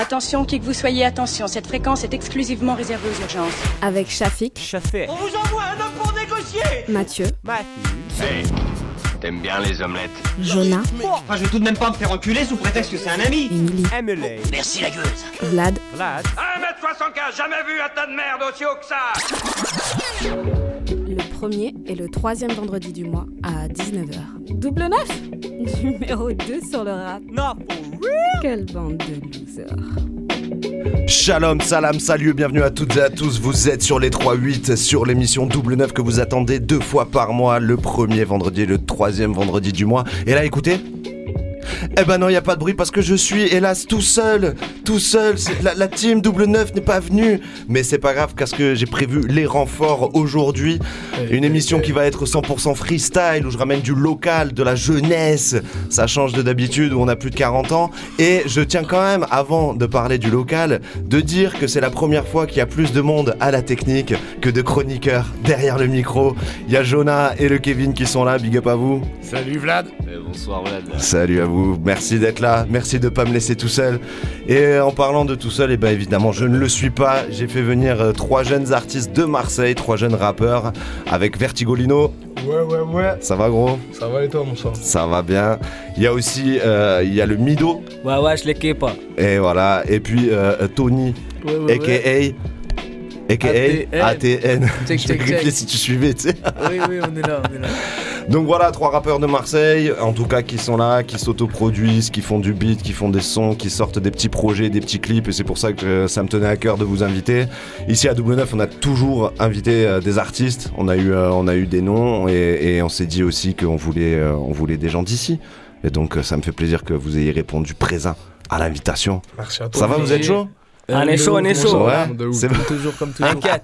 Attention, qui que vous soyez, attention, cette fréquence est exclusivement réservée aux urgences. Avec Shafik, Chafé. On vous envoie un homme pour négocier. Mathieu, Matthew. Hey, t'aimes bien les omelettes Jonah, Enfin, je vais tout de même pas me faire enculer sous prétexte que c'est un ami. Emily, Emily. Merci la gueuse. Vlad, Vlad. 1m75, jamais vu un tas de merde aussi haut que ça premier et le troisième vendredi du mois à 19h. Double neuf Numéro 2 sur le rap. Not for real. Quelle bande de losers. Shalom, salam, salut, bienvenue à toutes et à tous. Vous êtes sur les 3-8 sur l'émission Double 9 que vous attendez deux fois par mois, le premier vendredi et le troisième vendredi du mois. Et là, écoutez. Eh ben non, il n'y a pas de bruit parce que je suis hélas tout seul, tout seul. La, la team double 9 n'est pas venue, mais c'est pas grave parce que j'ai prévu les renforts aujourd'hui. Une émission qui va être 100% freestyle où je ramène du local, de la jeunesse. Ça change de d'habitude où on a plus de 40 ans. Et je tiens quand même, avant de parler du local, de dire que c'est la première fois qu'il y a plus de monde à la technique que de chroniqueurs derrière le micro. Il y a Jonah et le Kevin qui sont là. Big up à vous. Salut Vlad. Bonsoir Vlad. Salut à vous, merci d'être là, merci de pas me laisser tout seul. Et en parlant de tout seul, et ben évidemment je ne le suis pas. J'ai fait venir euh, trois jeunes artistes de Marseille, trois jeunes rappeurs avec Vertigolino. Ouais, ouais, ouais. Ça va gros? Ça va et toi, mon sang? Ça va bien. Il y a aussi euh, il y a le Mido Ouais, ouais, je l'équipe pas. et voilà. Et puis euh, Tony, Ouais, ouais, aka aka ATN. ATN. Check, check. si tu suivais, tu sais. Oui, oui, on est là, on est là. Donc voilà, trois rappeurs de Marseille, en tout cas qui sont là, qui s'autoproduisent, qui font du beat, qui font des sons, qui sortent des petits projets, des petits clips, et c'est pour ça que euh, ça me tenait à cœur de vous inviter. Ici à Double 9, on a toujours invité euh, des artistes, on a eu, euh, on a eu des noms, et, et on s'est dit aussi qu'on voulait, on voulait des gens d'ici. Et donc ça me fait plaisir que vous ayez répondu présent à l'invitation. Merci à toi. Ça va, vous êtes chaud? On est chaud, on est chaud. C'est bon. Toujours comme toujours. T'inquiète.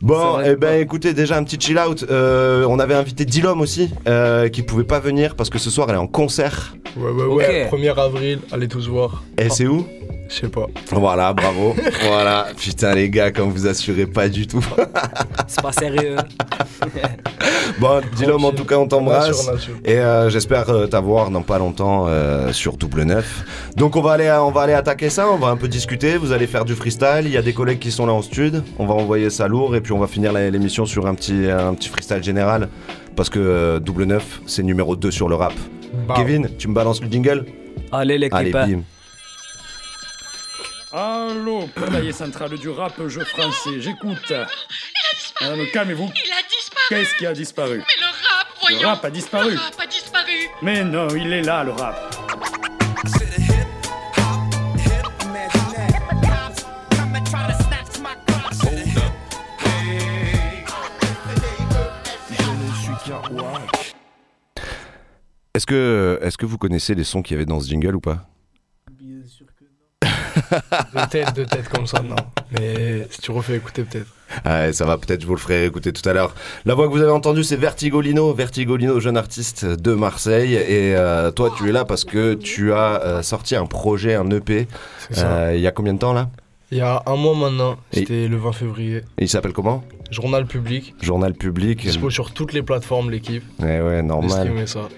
Bon, eh ben écoutez, déjà un petit chill out. Euh, on avait invité Dilom aussi, euh, qui pouvait pas venir parce que ce soir elle est en concert. Ouais, ouais, ouais. 1er avril, allez tous voir. Et c'est où? Je sais pas. Voilà, bravo. voilà, putain les gars, comme vous assurez pas du tout. C'est pas sérieux. bon, Dilom, en tout cas, on t'embrasse. Et euh, j'espère euh, t'avoir dans pas longtemps euh, sur Double Neuf. Donc on va aller, on va aller attaquer ça, on va un peu discuter. Vous allez faire du freestyle. Il y a des collègues qui sont là en stud. On va envoyer ça lourd et puis on va finir l'émission sur un petit, un petit freestyle général parce que euh, Double Neuf, c'est numéro 2 sur le rap. Bah, Kevin, tu me balances le jingle? Allez, l'équipe. Allez, hein. bim. Allô, poulailler central du rap, jeu français, j'écoute. Calmez-vous. Il a disparu. Qu'est-ce qui a disparu Mais le rap, voyons. Le rap a disparu. Le rap a disparu. Mais non, il est là, le rap. Est-ce que, est-ce que vous connaissez les sons qu'il y avait dans ce jingle ou pas? De tête, de tête comme ça, non. Mais si tu refais écouter, peut-être. Ouais, ça va, peut-être je vous le ferai écouter tout à l'heure. La voix que vous avez entendue, c'est Vertigolino. Vertigolino, jeune artiste de Marseille. Et euh, toi, tu es là parce que tu as euh, sorti un projet, un EP. Euh, Il y a combien de temps là? Il y a un mois maintenant, Et- c'était le 20 février. Et Il s'appelle comment? Journal public. Journal public. Dispo sur toutes les plateformes, l'équipe. Ouais, ouais, de normal. ça.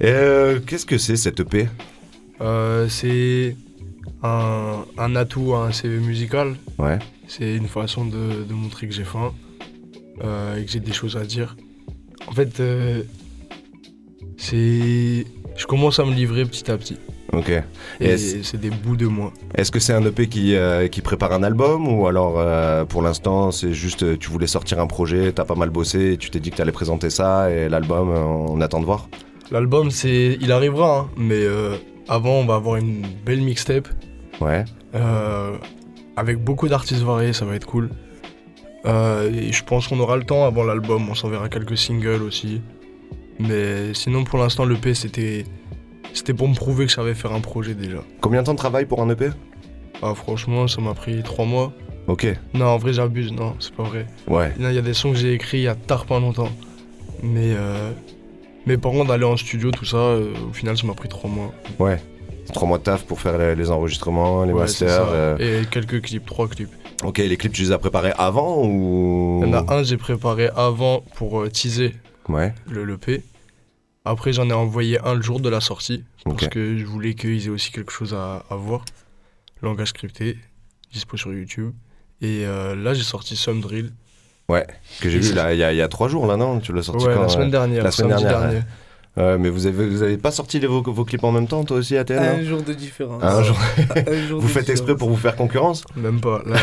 Et qu'est-ce que c'est cette EP c'est un, un atout à un CV musical. Ouais. C'est une façon de, de montrer que j'ai faim euh, et que j'ai des choses à dire. En fait, euh, c'est. Je commence à me livrer petit à petit. Ok. Et c'est des bouts de moi. est-ce que c'est un EP qui, euh, qui prépare un album ou alors euh, pour l'instant c'est juste tu voulais sortir un projet, t'as pas mal bossé et tu t'es dit que t'allais présenter ça et l'album on attend de voir? L'album, c'est, il arrivera, hein, mais euh, avant, on va avoir une belle mixtape Ouais. euh, avec beaucoup d'artistes variés, ça va être cool. Euh, et je pense qu'on aura le temps avant l'album, on s'enverra quelques singles aussi. Mais sinon, pour l'instant, l'EP, c'était, c'était pour me prouver que je savais faire un projet déjà. Combien de temps de travail pour un EP Ah, franchement, ça m'a pris trois mois. Ok. Non, en vrai, j'abuse, non, c'est pas vrai. Ouais. Il y a des sons que j'ai écrits il y a tard pas longtemps. Mais, euh, mais par contre, d'aller en studio, tout ça, euh, au final, ça m'a pris trois mois. Ouais. Trois mois de taf pour faire les, les enregistrements, les Ouais, masters. euh. Et quelques clips, trois clips. Ok, les clips, tu les as préparés avant ou? Il y en a un que j'ai préparé avant pour euh, teaser Ouais. le l'EP. Après, j'en ai envoyé un le jour de la sortie. Parce que je voulais qu'ils aient aussi quelque chose à, à voir. Langage scripté, dispo sur YouTube. Et là, j'ai sorti Some Drill. Ouais. Que j'ai vu il y, a- il y a trois jours là, non Tu l'as sorti Ouais, quand la semaine dernière, La semaine dernière. dernier. ouais. Ouais, mais vous avez, vous avez pas sorti les, vos, vos clips en même temps, toi aussi, ATN Un non jour de différence. Un jour. Un jour vous de faites exprès pour vous faire concurrence Même pas. Là,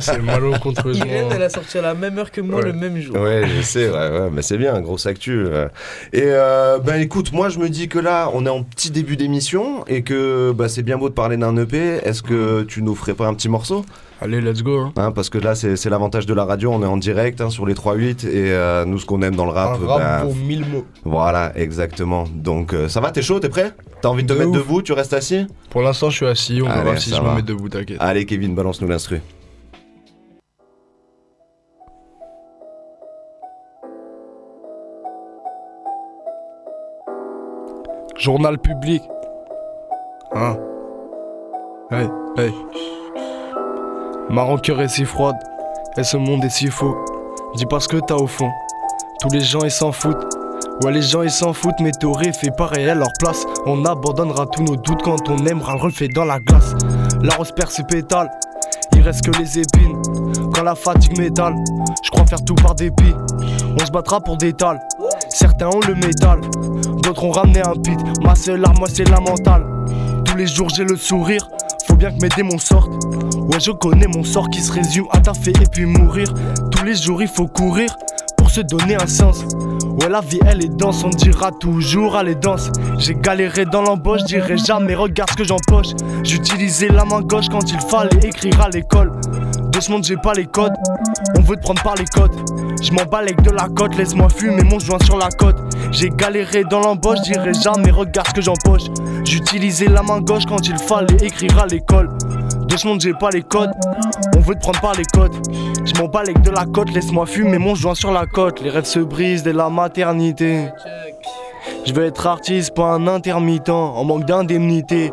c'est malencontreusement. Irène, elle a sorti à la même heure que moi Ouais. le même jour. Ouais, je sais, ouais, ouais, mais c'est bien, grosse actu. euh. Et euh, ben écoute, moi je me dis que là, on est en petit début d'émission et que bah, c'est bien beau de parler d'un EP. Est-ce que tu nous ferais pas un petit morceau? Allez, let's go. hein. Hein, Parce que là, c'est c'est l'avantage de la radio, on est en direct hein, sur les 3-8 et euh, nous, ce qu'on aime dans le rap, Un rap bah, vaut mille mots. voilà, exactement. Donc euh, ça va, t'es chaud, t'es prêt? T'as envie de te De mettre ouf. debout, tu restes assis? Pour l'instant, je suis assis. On Allez, verra si je va. me mets debout, t'inquiète. Allez, Kevin, balance-nous l'instru. Journal public. Hein? Hey, hey. Ma rancœur est si froide, et ce monde est si faux. Dis pas ce que t'as au fond. Tous les gens ils s'en foutent. Ouais, les gens ils s'en foutent, mais t'aurais fait pareil à leur place. On abandonnera tous nos doutes quand on aimera le reflet dans la glace. La rose perd ses pétales, il reste que les épines. Quand la fatigue m'étale, je crois faire tout par dépit. On se battra pour des tales. Certains ont le métal, d'autres ont ramené un pit. Ma seule arme, moi, c'est la mentale. Tous les jours, j'ai le sourire. Faut bien que mes démons sortent. Ouais, je connais mon sort qui se résume à taffer et puis mourir. Tous les jours, il faut courir pour se donner un sens. Ouais, la vie, elle est dense, on dira toujours, allez, danse. J'ai galéré dans l'embauche, dirai jamais, regarde ce que j'empoche. J'utilisais la main gauche quand il fallait écrire à l'école. De ce monde, j'ai pas les codes. On veut te prendre par les côtes. Je m'en bats avec de la côte, laisse-moi fumer mon joint sur la côte. J'ai galéré dans l'embauche, dirai jamais, regarde ce que j'empoche. J'utilisais la main gauche quand il fallait écrire à l'école. De ce monde, j'ai pas les codes. On veut te prendre par les côtes. Je m'en bats avec de la côte, laisse-moi fumer mon joint sur la côte. Les rêves se brisent dès la maternité. Je veux être artiste, pas un intermittent, en manque d'indemnité.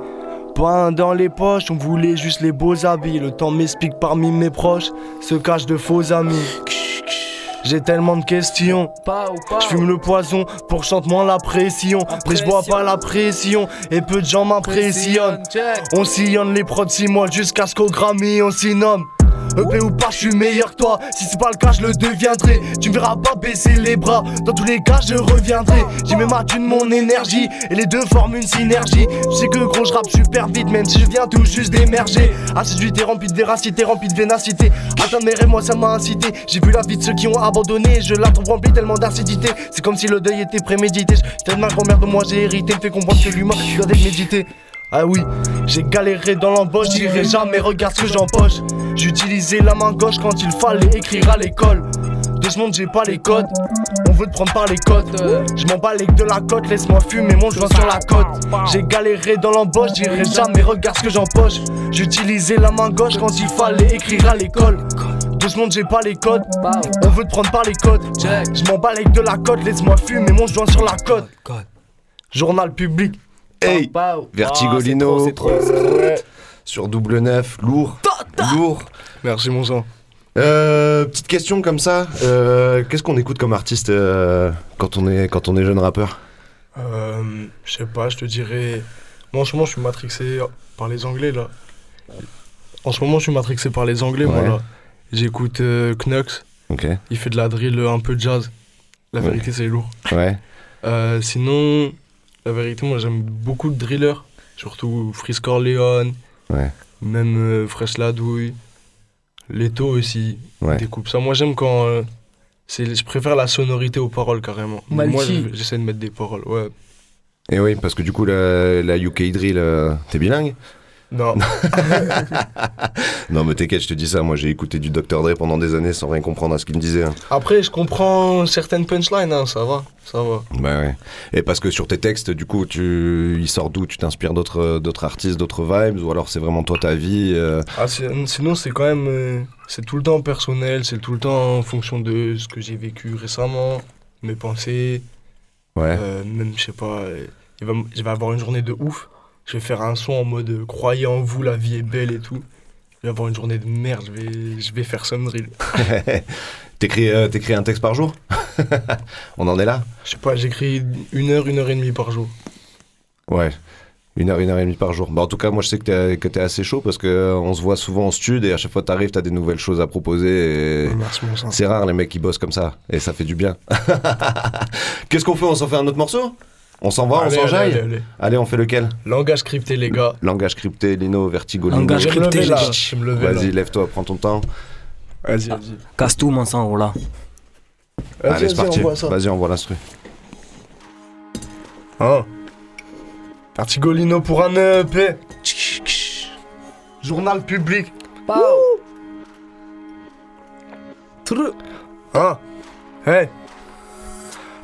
Pas un dans les poches, on voulait juste les beaux habits. Le temps m'explique parmi mes proches, se cachent de faux amis. J'ai tellement de questions. Je fume le poison pour chante moins la pression. Mais je bois pas la pression et peu de gens m'impressionnent. On sillonne les prods 6 mois jusqu'à ce qu'au Grammy on s'y nomme. EP ou pas, je suis meilleur que toi. Si c'est pas le cas, je le deviendrai. Tu me verras pas baisser les bras. Dans tous les cas, je reviendrai. J'y mets ma thune, mon énergie. Et les deux forment une synergie. Je sais que gros, je rappe super vite, même si je viens tout juste d'émerger. Assiduité remplie de véracité, remplie de vénacité. Atteindre mes rêves, moi, ça m'a incité. J'ai vu la vie de ceux qui ont abandonné. Je la trouve remplie tellement d'acidité. C'est comme si le deuil était prémédité. Telle ma grand-mère de moi, j'ai hérité. Me fait comprendre que l'humain doit être médité. Ah oui, j'ai galéré dans l'embauche, j'irai jamais, regarde ce que j'empoche. J'utilisais la main gauche quand il fallait écrire à l'école. De ce monde, j'ai pas les codes. On veut te prendre par les côtes. Je m'en bats avec de la côte, laisse-moi fumer mon joint sur la côte. J'ai galéré dans l'embauche, j'irai jamais, regarde ce que j'empoche. J'utilisais la main gauche quand il fallait écrire à l'école. De ce monde, j'ai pas les codes. On veut te prendre par les côtes. Je m'en bats avec de la côte, laisse-moi fumer mon joint sur la côte. Journal public. Hey Vertigolino sur double neuf, lourd, lourd. Merci mon sang. Euh, petite question comme ça, euh, qu'est-ce qu'on écoute comme artiste euh, quand on est quand on est jeune rappeur? Euh, je sais pas, je te dirais. Moi en ce moment, je suis matrixé par les Anglais là. En ce moment, je suis matrixé par les Anglais, moi là. J'écoute euh, Knux. Il fait de la drill, un peu de jazz. La Ouais. vérité, c'est lourd. Ouais. Euh, sinon, la vérité, moi j'aime beaucoup de drillers. Surtout Freeze Corleone. Ouais. Même euh, Fresh Ladouille. Leto aussi. Ouais. Découpe ça. Moi j'aime quand. euh, c'est, je préfère la sonorité aux paroles carrément. Moi j'essaie de mettre des paroles. Ouais. Et oui, parce que du coup la, la UK drill, euh, t'es bilingue Non. Non, mais t'inquiète, je te dis ça. Moi, j'ai écouté du Dr. Dre pendant des années sans rien comprendre à ce qu'il me disait. hein. Après, je comprends certaines punchlines, hein, ça va, ça va. Bah ouais. Et parce que sur tes textes, du coup, tu, il sort d'où? Tu t'inspires d'autres, d'autres artistes, d'autres vibes, ou alors c'est vraiment toi ta vie euh, Ah, c'est- sinon, c'est quand même. euh, c'est tout le temps personnel, c'est tout le temps en fonction de ce que j'ai vécu récemment, mes pensées. Ouais. Euh, même, je sais pas, euh, il va m- je vais avoir une journée de ouf. Je vais faire un son en mode euh, croyez en vous, la vie est belle et tout. Je vais avoir une journée de merde, je vais, je vais faire some drill. T'écris, euh, t'écris un texte par jour On en est là Je sais pas, j'écris une heure, une heure et demie par jour. Ouais. Une heure, une heure et demie par jour. Bah, en tout cas, moi, je sais que t'es, que t'es assez chaud parce que euh, se voit souvent en stud et à chaque fois que t'arrives, t'as des nouvelles choses à proposer. Et... C'est rare les mecs qui bossent comme ça et ça fait du bien. Qu'est-ce qu'on fait? On s'en fait un autre morceau? On s'en va, Allez, on allez, s'enjaille allez, allez. Allez, on fait lequel Langage crypté, les gars. Langage crypté, Lino, Vertigo, Lino. Langage crypté, là. Vas-y, lève-toi, prends ton temps. Vas-y, vas-y. Casse tout, mon sang, là. Allez, c'est vas-y, parti. Vas-y, envoie l'instru. Hein Artigolino pour un EP. Journal public. Hein Hey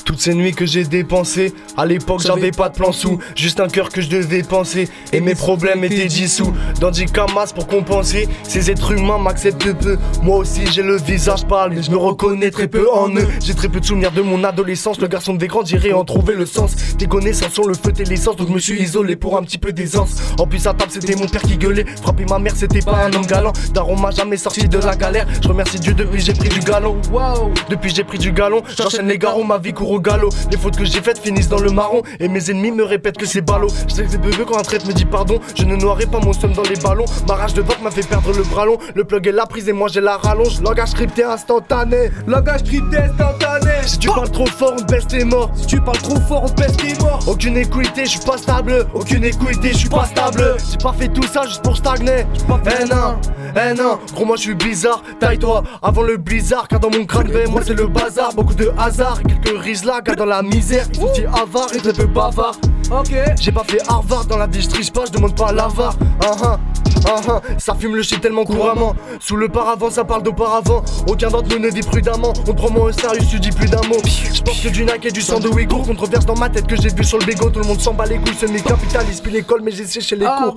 toutes ces nuits que j'ai dépensées, à l'époque j'avais pas de plan sous, juste un cœur que je devais penser, et mes problèmes étaient dissous. Dans du camas pour compenser, ces êtres humains m'acceptent peu. Moi aussi j'ai le visage pâle, mais je me reconnais très peu en eux. J'ai très peu de souvenirs de mon adolescence, le garçon des grands dirait en trouver le sens. Tes connaissances sont le feu et l'essence, donc je me suis isolé pour un petit peu d'aisance. En plus à table c'était mon père qui gueulait, frapper ma mère c'était pas un homme galant. Daron m'a jamais sorti de la galère, je remercie Dieu depuis j'ai pris du galon. Wow. Depuis j'ai pris du galon, j'enchaîne les garons, ma vie court galop. Les fautes que j'ai faites finissent dans le marron, et mes ennemis me répètent que c'est ballot. Je sais que c'est bébé quand un traite me dit pardon, je ne noierai pas mon somme dans les ballons. Ma rage de vote m'a fait perdre le bras long, le plug est la prise et moi j'ai la rallonge. Langage crypté instantané, langage crypté instantané. Si tu parles trop fort, on baisse tes morts. Si tu parles trop fort, on baisse tes morts. Aucune équité, je suis pas stable. Aucune équité, je suis pas stable. J'ai pas fait tout ça juste pour stagner. Eh non, eh non, gros moi je suis bizarre. Taille-toi avant le blizzard, car dans mon crâne, ben, moi c'est le bazar. Beaucoup de hasard, quelques car dans la misère, ils sont avares et très peu bavards. Ok, j'ai pas fait Harvard dans la vie, je triche pas, je demande pas à l'avare. Ah ah, ah ah, ça fume le shit tellement couramment. Sous le paravent, ça parle d'auparavant. Aucun d'entre nous ne vit prudemment. On prend moi au sérieux, tu dis plus d'un mot. Je pense que du Nike et du sang de Ouïghour. Controverse dans ma tête que j'ai vu sur le bégo. Tout le monde s'en bat les couilles, ce n'est capitaliste. Puis l'école, mais j'ai séché les cours.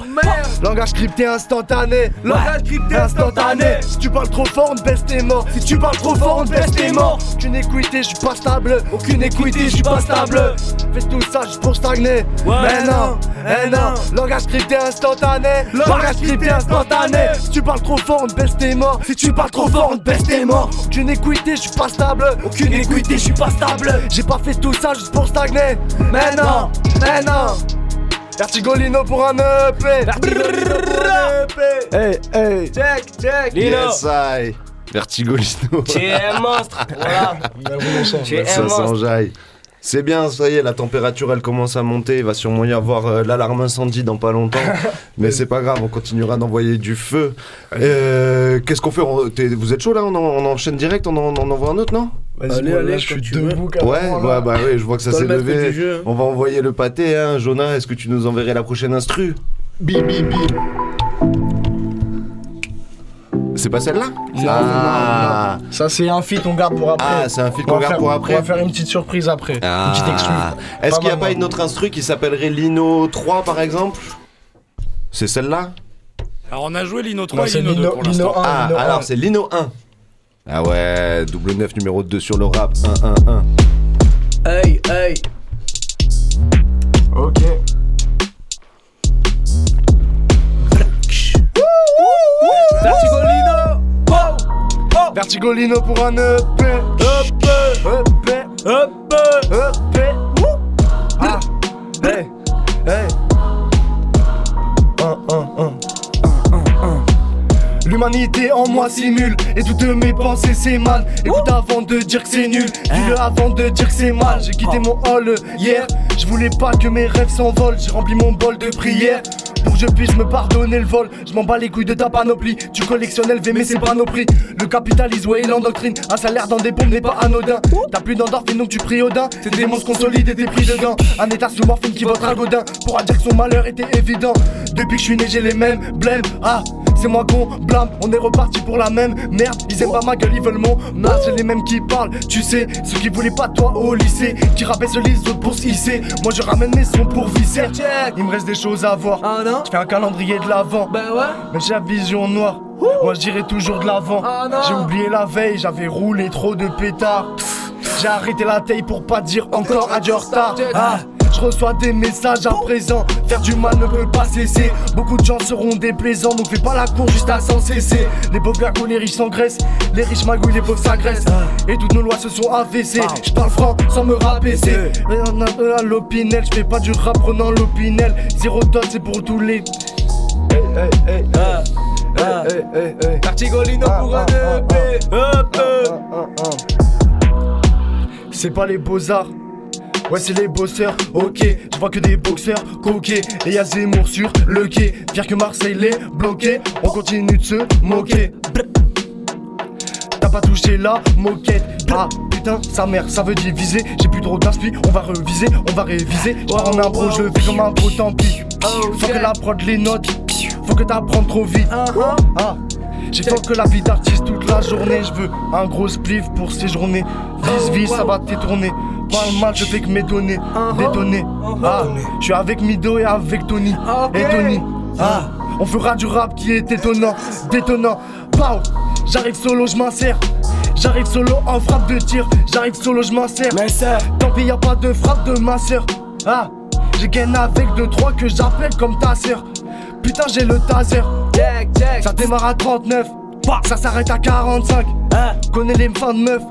Langage crypté instantané. Langage crypté instantané. Si tu parles trop fort, on te baisse tes morts. Si tu parles trop fort, on te baisse tes morts. Aucune équité, je suis pas stable. Aucune équité, je suis pas stable. Fais tout ça juste pour stagner. Mais non, eh non. Langage crypté instantané. Langage crypté instantané. Si tu parles trop fort, on te baisse tes morts. Si tu parles trop fort, on te baisse tes morts. Aucune équité, je suis pas stable. Aucune équité, je suis pas stable. J'ai pas fait tout ça juste pour stagner. Mais non, mais non. Vertigolino pour un EP. Vertigolino pour un EP. Hey, hey. Check, check. Yes, I. Vertigo Lino. Tu es un monstre, voilà. Tu es un Ça monstre. s'enjaille. C'est bien, ça y est, la température elle commence à monter. Il va sûrement y avoir euh, l'alarme incendie dans pas longtemps. Mais c'est pas grave, on continuera d'envoyer du feu. Euh, Qu'est-ce qu'on fait? On- Vous êtes chaud là? On, en- on enchaîne direct? On, en- on envoie un autre, non? Vas-y, Allez, moi, allez, là, je quand suis debout. Ouais, carrément, ouais, là. bah oui, je vois que ça s'est le levé. jeu, hein. On va envoyer le pâté, hein. Jonah, est-ce que tu nous enverrais la prochaine instru? Bi, bi, bi. C'est pas celle-là Non, Ah, Ça, c'est un feat, on garde pour après. Ah, c'est un feat qu'on garde pour après. On va faire une petite surprise après. Ah. Une petite exclu. Est-ce qu'il n'y a pas une autre instru qui s'appellerait Lino 3 par exemple? C'est celle-là? Alors on a joué Lino 3 Non, et c'est Lino 2 Lino, pour Lino l'instant. 1. Ah, Lino 1. alors c'est Lino 1. Ah ouais, double 9 numéro 2 sur le rap, 1, 1, 1. Hey, hey. Ok. Vertigolino. Vertigolino pour un EP. EP. EP. EP. EP. Ah. Hey. Hey. Un, un, un. L'humanité en moi simule et toutes mes pensées c'est mal. Écoute avant de dire que c'est nul, dis-le avant de dire que c'est mal. J'ai quitté mon hall hier, je voulais pas que mes rêves s'envolent. J'ai rempli mon bol de prière je puisse me pardonner le vol. Je m'en bats les couilles de ta panoplie. Tu collectionnes LV, mais c'est pas nos prix. Le capitalisme, ouais, il endoctrine. Un salaire dans des pompes n'est pas anodin. T'as plus d'endorphine, donc tu pries Odin. Tes démons se consolident et t'es pris dedans. Un état sous morphine qui vote un godin. Pourra dire que son malheur était évident. Depuis que je suis né, j'ai les mêmes blêmes. Ah, c'est moi qu'on blâme, on est reparti pour la même merde. Ils aiment pas ma gueule, ils veulent mon mal. C'est les mêmes qui parlent, tu sais. Ceux qui voulaient pas toi au lycée, qui rabaissent les autres pour se hisser. Moi je ramène mes sons pour visser. Il me reste des choses à voir. Ah non Je fais un calendrier de l'avant. Ben ouais Mais j'ai la vision noire. Moi je dirais toujours de l'avant. Ah. J'ai oublié la veille, j'avais roulé trop de pétards. J'ai arrêté la taille pour pas dire encore à du retard. Ah, reçois des messages à présent. Faire du mal ne peut pas cesser. Beaucoup de gens seront déplaisants, donc fais pas la cour juste à s'en cesser. Les pauvres gagouilles, les riches s'engraissent. Les riches magouilles, les pauvres s'agressent. Et toutes nos lois se sont affaissées. Je parle franc sans me rabaisser. Rien à l'opinel, je fais pas du rap prenant l'opinel. Zéro dot, c'est pour tous les. Hey, Ah, ah. pour un EP. C'est pas les beaux-arts. Ouais, c'est les bosseurs, ok. Je vois que des boxeurs coqués. Et y'a Zemmour sur le quai. Pire que Marseille les bloqué. On continue de se moquer. T'as pas touché la moquette. Ah putain, sa mère, ça veut diviser. J'ai plus trop d'inspi, on va reviser, on va réviser. Je en impro, je fais comme un pro, tant pis. Faut que la prod les notes. Faut que t'apprennes trop vite. Ah. J'ai fait que la vie d'artiste toute la journée. Je veux un gros spliff pour ces journées. Vis, vis, ça va t'étourner. Pas le mal, je fais que m'étonner. Détonner. Ah, je suis avec Mido et avec Tony. Et Tony. Ah, on fera du rap qui est étonnant. Détonnant. Pow, j'arrive solo, je m'insère. J'arrive solo en frappe de tir. J'arrive solo, je m'insère. Tant pis, y a pas de frappe de ma sœur. Ah, j'ai gagné avec deux trois que j'appelle comme ta sœur. Putain, j'ai le taser. Jack, Jack. Ça démarre à 39, ça s'arrête à 45. Hein? Connais les fins de meufs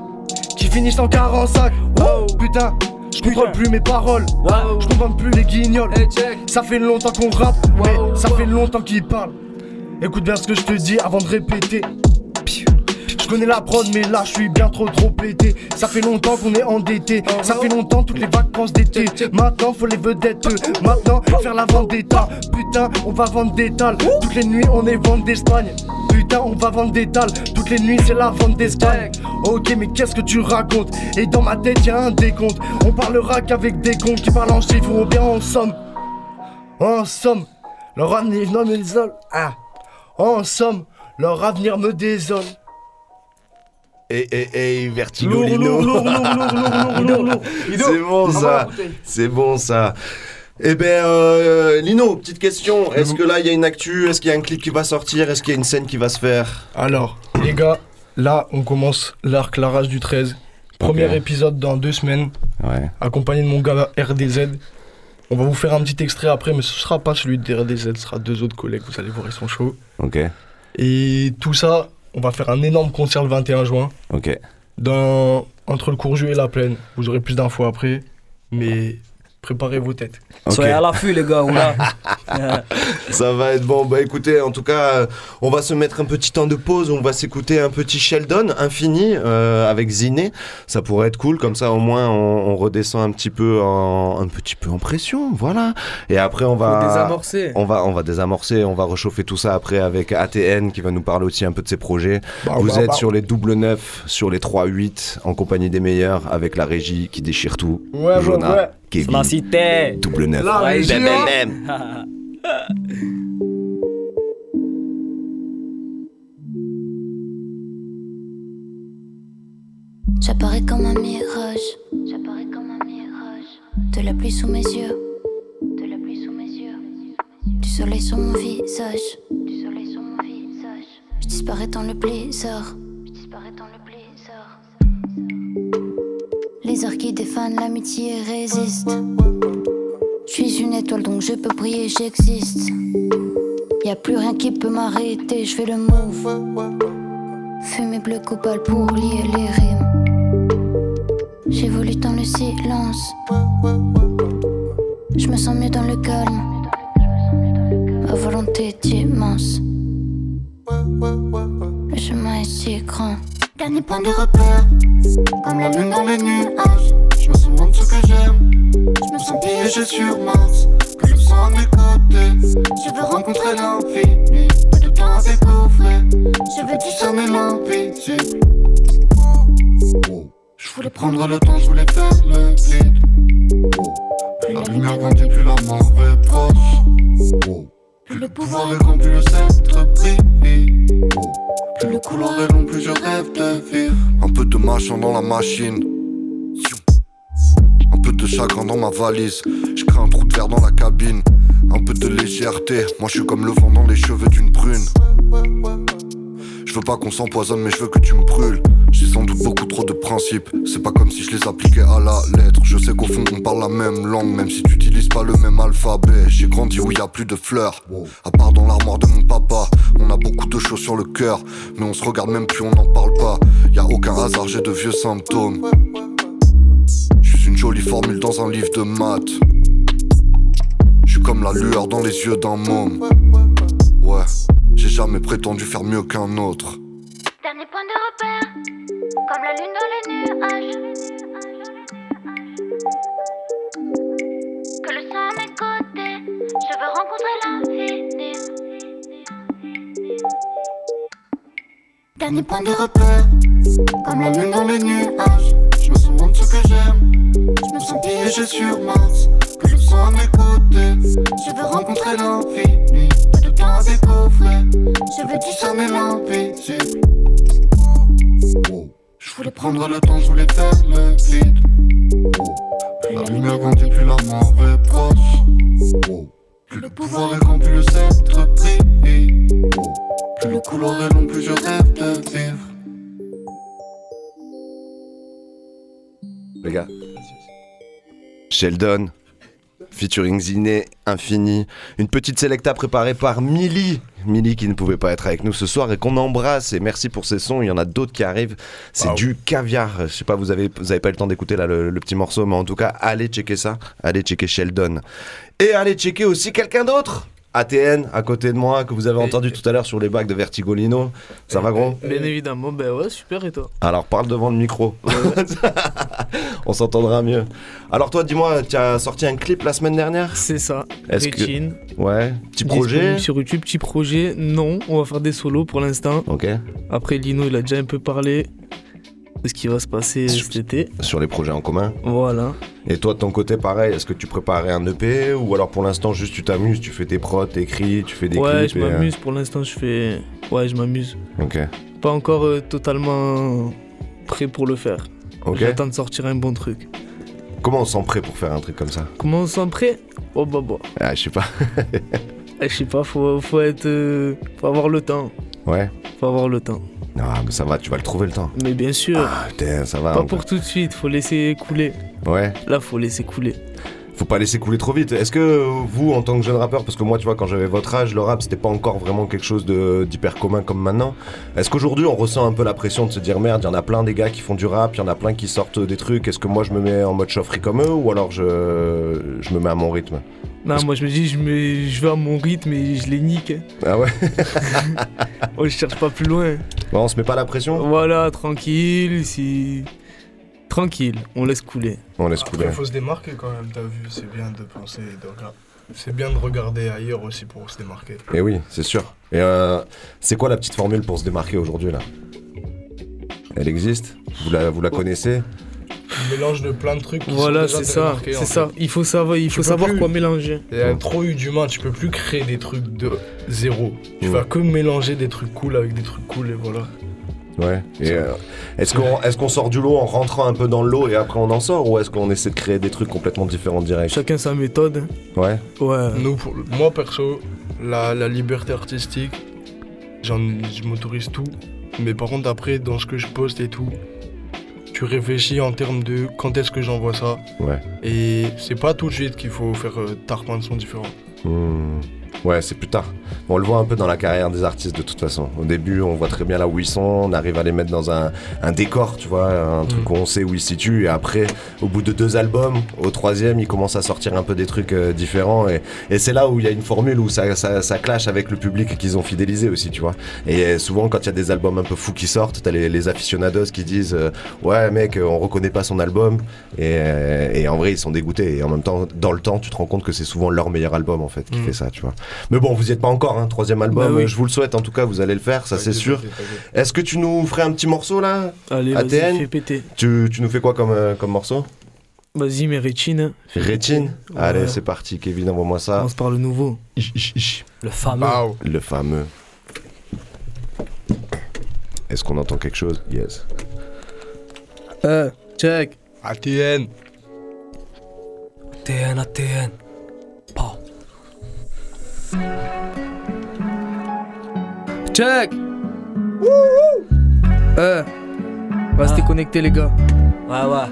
qui finissent en 45. Wow. Putain, je contrôle plus mes paroles. Wow. Je comprends plus les guignols. Hey. Ça fait longtemps qu'on rappe, mais ça fait longtemps qu'ils parlent. Écoute bien ce que je te dis avant de répéter. Connais la prod, mais là je suis bien trop trop pété. Ça fait longtemps qu'on est endetté. Ça fait longtemps toutes les vacances d'été. Maintenant faut les vedettes. Maintenant faire la vente d'état. Putain, on va vendre des. Toutes les nuits on est vente d'Espagne. Putain, on va vendre des. Toutes les nuits c'est la vente d'Espagne. Ok, mais qu'est-ce que tu racontes? Et dans ma tête y'a un décompte. On parlera qu'avec des cons qui parlent en chiffres ou bien en somme. En somme, leur avenir me désole. Ah. En somme, leur avenir me désole. Lourd, lourd, lourd. C'est bon ça. C'est bon ça. Eh ben, euh, Lino, petite question. Est-ce que là, il y a une actu? Est-ce qu'il y a un clip qui va sortir? Est-ce qu'il y a une scène qui va se faire? Alors, les gars, là, on commence l'arc La Rage du 13. Premier épisode dans deux semaines, Ouais. accompagné de mon gars RDZ. On va vous faire un petit extrait après, mais ce sera pas celui de RDZ, ce sera deux autres collègues, vous allez voir, ils sont chauds. Ok. Et tout ça, on va faire un énorme concert le 21 juin, Ok. dans, entre le Courjus et la Plaine. Vous aurez plus d'infos après, mais préparez vos têtes. Soyez à l'affût, les gars, ou là. Ça va être bon. Bah écoutez, en tout cas, euh, on va se mettre un petit temps de pause. On va s'écouter un petit Sheldon Infini euh, avec Ziné. Ça pourrait être cool. Comme ça, au moins, on, on redescend un petit peu en un petit peu en pression. Voilà. Et après, on va désamorcer. On va, on va désamorcer, on va réchauffer tout ça après avec ATN qui va nous parler aussi un peu de ses projets. Bah, Vous bah, êtes bah. sur les double neuf, sur les 3-8, en compagnie des meilleurs, avec la régie qui déchire tout. Ouais, Jonah, ouais, ouais. Kevin, La cité. double neuf. La bam. J'apparais comme un mirage. J'apparais comme un mirage. De la pluie sous mes yeux. De la pluie sous mes yeux. Du soleil sur mon visage. Du soleil sur mon visage. Je disparais dans le blizzard. Les heures qui défanent l'amitié résistent. Je suis une étoile donc je peux briller, j'existe. Y a plus rien qui peut m'arrêter, je fais le move. Fumée bleu cobalt pour lier les rimes. J'évolue dans le silence. Je me sens mieux dans le calme. Ma volonté est immense. Grand. Dernier point de repère. Comme la lune dans les nuages. Je me sens loin de ce que j'aime. Je me sens piégé sur Mars. Que sang sens à mes côtés. Je veux rencontrer l'infini, pas de temps à découvrir. Je veux discerner l'invisible. Je voulais prendre le temps, je voulais faire le vide. Plus la lumière grandit, plus la mort est proche. Plus le pouvoir est grand, plus le sceptre brille. Plus le couloir est long, plus je rêve de vivre. Un peu de machin dans la machine. Un peu de chagrin dans ma valise. Je crée un trou de verre dans la cabine. Un peu de légèreté. Moi je suis comme le vent dans les cheveux d'une brune. Je veux pas qu'on s'empoisonne, mais je veux que tu me brûles. J'ai sans doute beaucoup trop de principes. C'est pas comme si je les appliquais à la lettre. Je sais qu'au fond on parle la même langue, même si tu pas le même alphabet. J'ai grandi où y a plus de fleurs. À part dans l'armoire de mon papa, on a beaucoup de choses sur le cœur, mais on se regarde même plus, on n'en parle pas. Y a aucun hasard, j'ai de vieux symptômes. Je suis une jolie formule dans un livre de maths. Je suis comme la lueur dans les yeux d'un môme. Ouais, j'ai jamais prétendu faire mieux qu'un autre. Dernier point de repère, comme la lune dans les nuages. Que le sang à mes côtés, je veux rencontrer l'infini. Dernier point de repère, comme la lune dans les nuages. Je me sens loin de ce que j'aime. Je me sens piégé sur Mars. Que le sang à mes côtés, je veux rencontrer l'infini. Je veux discerner l'invisible. Je voulais prendre le temps, je voulais faire le vide. Plus la lumière grandit, plus la mort est proche. Plus le pouvoir est grand, plus le sceptre brille. Plus le couloir est long, plus je rêve de vivre. Les gars. Sheldon, featuring Ziné, Infini. Une petite sélecta préparée par Milly. Milly qui ne pouvait pas être avec nous ce soir et qu'on embrasse. Et merci pour ces sons. Il y en a d'autres qui arrivent. C'est Wow. du caviar. Je sais pas, vous avez, vous avez pas eu le temps d'écouter là le, le petit morceau, mais en tout cas, allez checker ça. Allez checker Sheldon. Et allez checker aussi quelqu'un d'autre. ATN à côté de moi que vous avez entendu tout à l'heure sur les bacs de Vertigolino. Ça va gros Bien évidemment, ben ouais, super et toi Alors parle devant le micro. On s'entendra mieux. Alors toi, dis-moi, tu as sorti un clip la semaine dernière? C'est ça. Est-ce que. Ouais, petit projet? Sur YouTube, petit projet. Non, on va faire des solos pour l'instant. OK. Après, Lino, il a déjà un peu parlé ce qui va se passer cet été. Sur les projets en commun. Voilà. Et toi de ton côté pareil, est-ce que tu préparais un EP ou alors pour l'instant juste tu t'amuses, tu fais tes prods, t'écris, tu fais des ouais, clips je et, euh, m'amuse. Pour l'instant, je fais. Ouais, je m'amuse. OK. Pas encore euh, totalement prêt pour le faire. Ok. J'attends de sortir un bon truc. Comment on se sent prêt pour faire un truc comme ça? Comment on se sent prêt? Oh bah bah. Ah, je sais pas. Eh, Je sais pas, faut, faut être. euh, faut avoir le temps. ouais. Faut avoir le temps. Non, mais ça va, tu vas le trouver le temps. Mais bien sûr. Ah, putain, ça va. pas pour tout de suite, faut laisser couler. Ouais. Là, faut laisser couler. Faut pas laisser couler trop vite. Est-ce que vous, en tant que jeune rappeur, parce que moi, tu vois, quand j'avais votre âge, le rap, c'était pas encore vraiment quelque chose de- d'hyper commun comme maintenant. Est-ce qu'aujourd'hui, on ressent un peu la pression de se dire merde, il y en a plein des gars qui font du rap, il y en a plein qui sortent des trucs. Est-ce que moi, je me mets en mode chaufferie comme eux ou alors je, je me mets à mon rythme? Non, moi je me dis, je, me, je vais à mon rythme et je les nique. hein. Ah ouais Oh, je cherche pas plus loin. Bon, on se met pas la pression Voilà, tranquille, si. Tranquille, on laisse couler. On laisse Après, il faut se démarquer quand même, t'as vu, c'est bien de penser, de regarder. C'est bien de regarder ailleurs aussi pour se démarquer. Et oui, c'est sûr. Et euh, c'est quoi la petite formule pour se démarquer aujourd'hui là? Elle existe? Vous la, vous la connaissez? Mélange de plein de trucs qui Voilà, sont c'est ça, en c'est fait. ça. Il faut savoir, il faut savoir plus- quoi mélanger. Il y a trop eu d'humains, tu peux plus créer des trucs de zéro. Tu Mm. vas que mélanger des trucs cool avec des trucs cool et voilà. Ouais. Euh, est-ce qu'on est qu'on sort du lot en rentrant un peu dans le lot et après on en sort ou est-ce qu'on essaie de créer des trucs complètement différents direct? Chacun sa méthode. Ouais. Ouais. Nous, pour- moi perso, la, la liberté artistique, j'en, je m'autorise tout. Mais par contre, après, dans ce que je poste et tout, tu réfléchis en termes de quand est-ce que j'envoie ça. Ouais. Et c'est pas tout de suite qu'il faut faire euh, de sons différents. Hmm. Ouais, c'est plus tard. On le voit un peu dans la carrière des artistes de toute façon. Au début, on voit très bien là où ils sont, on arrive à les mettre dans un, un décor, tu vois, un truc où on sait où ils se situent. Et après, au bout de deux albums, au troisième, ils commencent à sortir un peu des trucs euh, différents. Et, et c'est là où il y a une formule où ça, ça, ça clash avec le public qu'ils ont fidélisé aussi, tu vois. Et souvent, quand il y a des albums un peu fous qui sortent, t'as les, les aficionados qui disent euh, Ouais, mec, on reconnaît pas son album. Et, euh, et en vrai, ils sont dégoûtés. Et en même temps, dans le temps, tu te rends compte que c'est souvent leur meilleur album, en fait, qui Mm. fait ça, tu vois. Mais bon, vous y êtes pas encore, hein, troisième album. Bah oui. Je vous le souhaite, en tout cas, vous allez le faire, ça c'est sûr. Est-ce que tu nous ferais un petit morceau là Allez, ATN fais péter. tu, tu nous fais quoi comme, euh, comme morceau? Vas-y, mais Rétine. Rétine? Allez, c'est parti, Kevin, envoie-moi On ça. commence par le nouveau. Le fameux. Le fameux. Est-ce qu'on entend quelque chose? Yes. Euh, check. ATN. ATN, ATN. Pas. Check. Euh. Restez connectés, les gars. Ouais, ouais.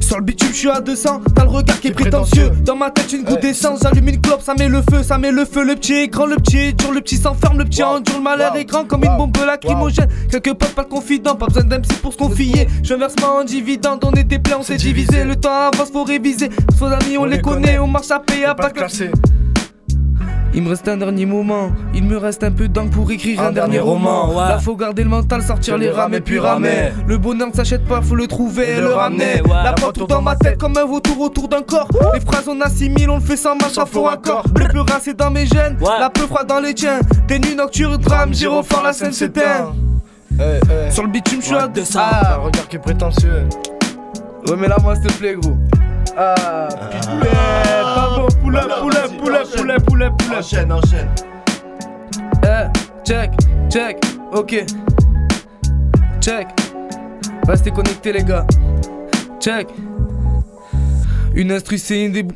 Sur le bitume, je suis à 200, t'as le regard qui est prétentieux. Dans ma tête, une goutte d'essence, j'allume une clope, ça met le feu, ça met le feu. Le petit est grand, le petit est dur, le petit s'enferme, le petit endure, le malheur est grand comme une bombe lacrymogène. Quelques potes, pas de confident, pas besoin d'MC pour se confier. Je verse en dividende, on était plein, on s'est divisé. Le temps avance, faut réviser. Faux amis, on, les connaît, on marche à payer, à pas classer. Il me reste un dernier moment, il me reste un peu d'encre pour écrire un, dernier roman. Là faut garder le mental, sortir les rames et puis ramer. Le bonheur ne s'achète pas, faut le trouver et le ramener. La porte dans ma tête comme un vautour autour d'un corps. Les phrases on assimile, on le fait sans marche, sans faux accord. Le plus c'est dans mes gènes, la peu froid dans les tiens. Des nuits nocturnes, drame, gyrophare, la scène s'éteint. Sur le bitume, je suis à 200. Ah, un regard qui est prétentieux. Remets-la moi s'il te plaît gros. Ah, poulet, pas bon, poulet, poulet, poulet, poulet, poulet, poulet. Enchaîne, enchaîne. Eh, check, check, ok. Check. Restez connectés les gars. Check. Une instru c'est une des...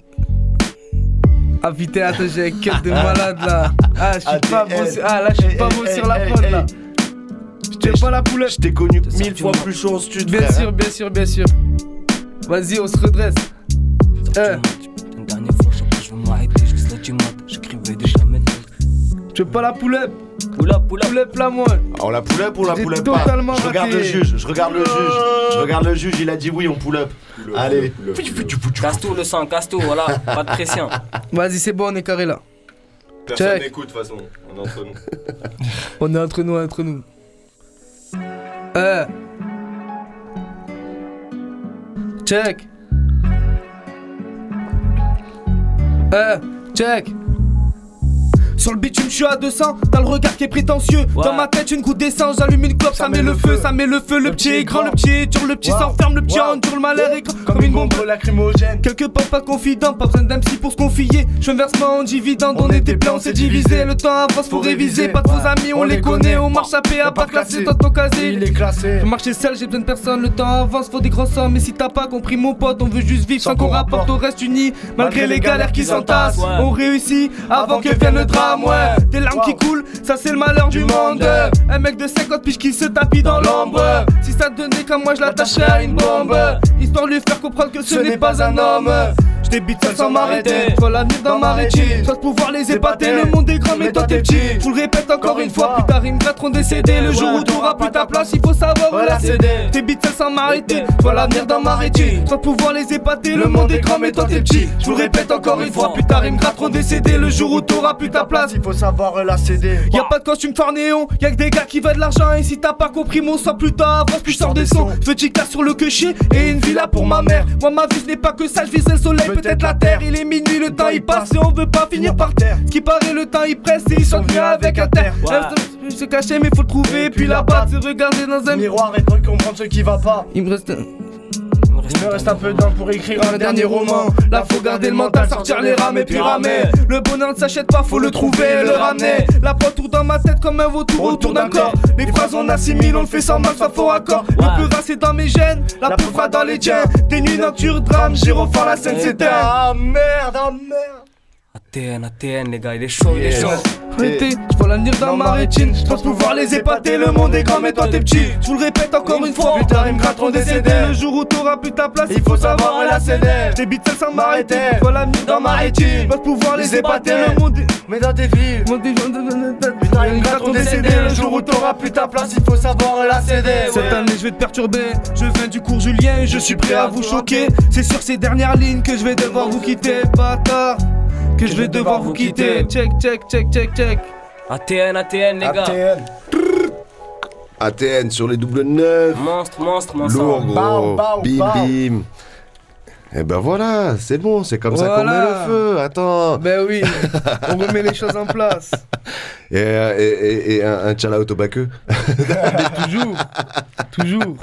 Ah putain, attends, j'ai un cœur de malade là. Ah, je suis pas bon sur... Ah là, je suis pas bon sur la prod là. Es pas la poulette Je t'ai connu mille fois plus chaud en studio. Bien sûr, hein. bien sûr, bien sûr. Vas-y, on se redresse. Eh, tu veux pas la poulette Poula, poula. Poulette là, moi. On la pull up ou on la up pas totalement Je regarde raté. le juge, je regarde le juge. Je regarde le juge, il a dit oui, on pull up. Allez. Casse tout le sang, casse tout, voilà. Pas de pression. Vas-y, c'est bon, on est carré là. Personne Check. n'écoute de toute façon, on est entre nous. On est entre nous, entre nous. Euh. Check. Euh, check. Sur le bitume, je suis à 200, t'as le regard qui est prétentieux. Dans ma tête, une goutte d'essence, j'allume une clope, ça, met le feu, ça met le feu. Le petit est grand, le petit est dur, le petit Wow. s'enferme, le petit Wow. endure, le malheur est Comme une bombe lacrymogène. Quelque part pas confident, pas besoin d'MC pour se confier. Je me verse pas en dividende, on, était plein, on s'est divisé. Le temps avance, faut réviser. Pas de faux amis, on les connaît. On marche à paix, à pas classé, toi ton casé. Il est classé. Je marche seul, j'ai besoin de personne. Le temps avance, faut des grands sommes. Mais si t'as pas compris, mon pote, on veut juste vivre sans qu'on rapporte. On reste unis, malgré les galères qui s'entassent. On réussit avant que vienne le drame, ouais. Des larmes qui coulent, ça c'est le malheur du monde. Un mec de 50 piges qui se tapit dans l'ombre. Si ça te donnait comme moi, je l'attacherais à une bombe. Histoire de lui faire comprendre que ce n'est pas un homme. Je débite sans m'arrêter. Vois l'avenir dans ma rétine. Soit pouvoir les épater. Le monde est grand, mais toi t'es petit. Je vous le répète encore une fois. Plus tard, ils me gratteront décédé. Le jour où t'auras plus ta place, il faut savoir où la céder. Débite seul sans m'arrêter. Vois l'avenir dans ma rétine. Soit pouvoir les épater. Le monde est grand, mais toi t'es petit. Je vous le répète encore une fois. Plus tard, ils me gratteront décédé. Le jour où t'auras plus ta place. Il faut savoir la céder. Y'a pas de costume fort néon, y'a que des gars qui veulent de l'argent Et si t'as pas compris mon sang plus tard avance plus je sors des sons Petit cas sur le quecher et une villa pour ma mère Moi ma vie ce n'est pas que ça, je le soleil, peut-être la terre. Il est minuit, le temps il passe et on veut pas finir par terre. Ce qui paraît le temps il presse et il s'en vient avec un terre. se- se cacher mais faut le trouver. Puis la battre Se regarder dans un Miroir et pour comprendre ce qui va pas. Il me reste un... Il me reste un peu d'encre pour écrire un dernier roman. Là faut garder le mental, sortir les rames et puis ramer. Le bonheur ne s'achète pas, faut le trouver et le ramener. La pointe tourne dans ma tête comme un vautour autour d'un corps. Les phrases on assimile, on le fait sans mal, ça faux accord. Le plus c'est dans mes gènes, la peu froid dans les tiens. Des nuits nocturnes, drame, gyrophare, la scène s'éteint. Ah merde, ah merde. ATN, ATN, les gars, il est chaud, il est chaud. Je vois l'avenir dans ma rétine. Je pense pouvoir les épater. Le monde est grand, mais toi t'es petit. Je vous le répète encore une fois. Plus tard, ils me gratteront des CD. Le jour où t'auras plus ta place, il faut savoir la céder. J'débite seul sans m'arrêter. Je vois l'avenir dans ma rétine. Je pense pouvoir les épater. Le monde est. Mais dans tes villes, putain, ils me gratteront des CD. Le jour où t'auras plus ta place, il faut savoir la céder. Cette année je vais te perturber, je viens du cours Julien et je suis prêt à vous choquer. C'est sur ces dernières lignes que je vais devoir vous quitter, bâtard. Que je vais devoir vous quitter. Check, check, check, check, check. ATN, ATN, les gars. ATN. ATN sur les double neuf. Monstre, monstre, monstre. Lourd, gros. Bam, bam, bim, bam. bim. Et ben voilà, c'est bon, c'est comme ça qu'on met le feu. Attends. Ben oui, on remet les choses en place. Et, euh, et, et- et un, un tchala au baqueux. Toujours, toujours.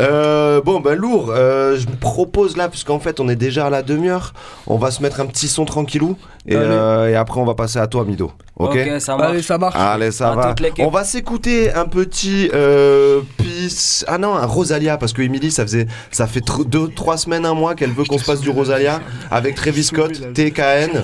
Euh, bon, ben lourd. euh, je me propose là, puisqu'en fait, on est déjà à la demi-heure. On va se mettre un petit son tranquillou. Et, euh, et après, on va passer à toi, Mido. Ok, ça marche. Allez, ça marche. Allez, ça va. On va s'écouter un petit euh, Peace. Ah non, un Rosalia, parce que Emily, ça faisait, ça fait tr- deux, trois semaines, un mois qu'elle veut qu'on se passe du Rosalia avec Travis Scott, TKN.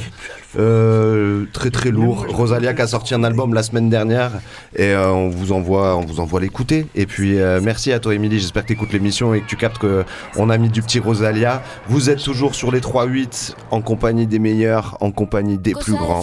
Euh, très très lourd. Rosalia qui a sorti un album la semaine dernière et euh, on vous envoie, on vous envoie l'écouter. Et puis euh, merci à toi, Emily. J'espère que tu écoutes l'émission et que tu captes que on a mis du petit Rosalia. Vous êtes toujours sur les 3-8 en compagnie des meilleurs, en compagnie des plus grands.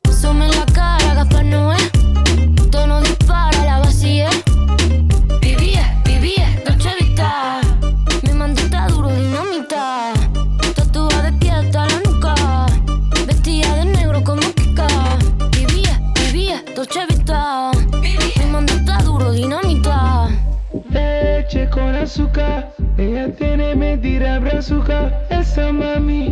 Sume en la cara, Gaspar Noé. Tono dispara, la vacía. Vivía, vivía, Dolce Vita. Mi mandita duro, dinamita. Tatuada de pie hasta la nuca. Vestida de negro como Kika. Vivía, vivía, Dolce Vita. Mi mandita duro, dinamita. Leche con azúcar, ella tiene mentira brazuca. Esa mami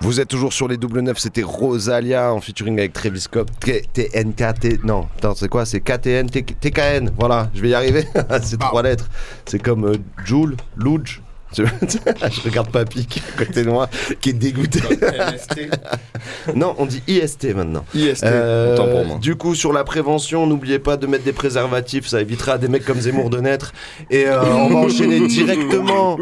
Vous êtes toujours sur les double neuf, c'était Rosalia en featuring avec Travis Scott, TNKT, non, attends, c'est quoi C'est KTN, TKN, voilà, je vais y arriver, c'est trois lettres. C'est comme euh, Joule, Luge. Je je regarde Papy qui est à côté de moi, qui est dégoûté. non, on dit IST maintenant. IST, Euh, pour moi. Du coup, sur la prévention, n'oubliez pas de mettre des préservatifs, ça évitera à des mecs comme Zemmour de naître. Et euh, on va enchaîner directement.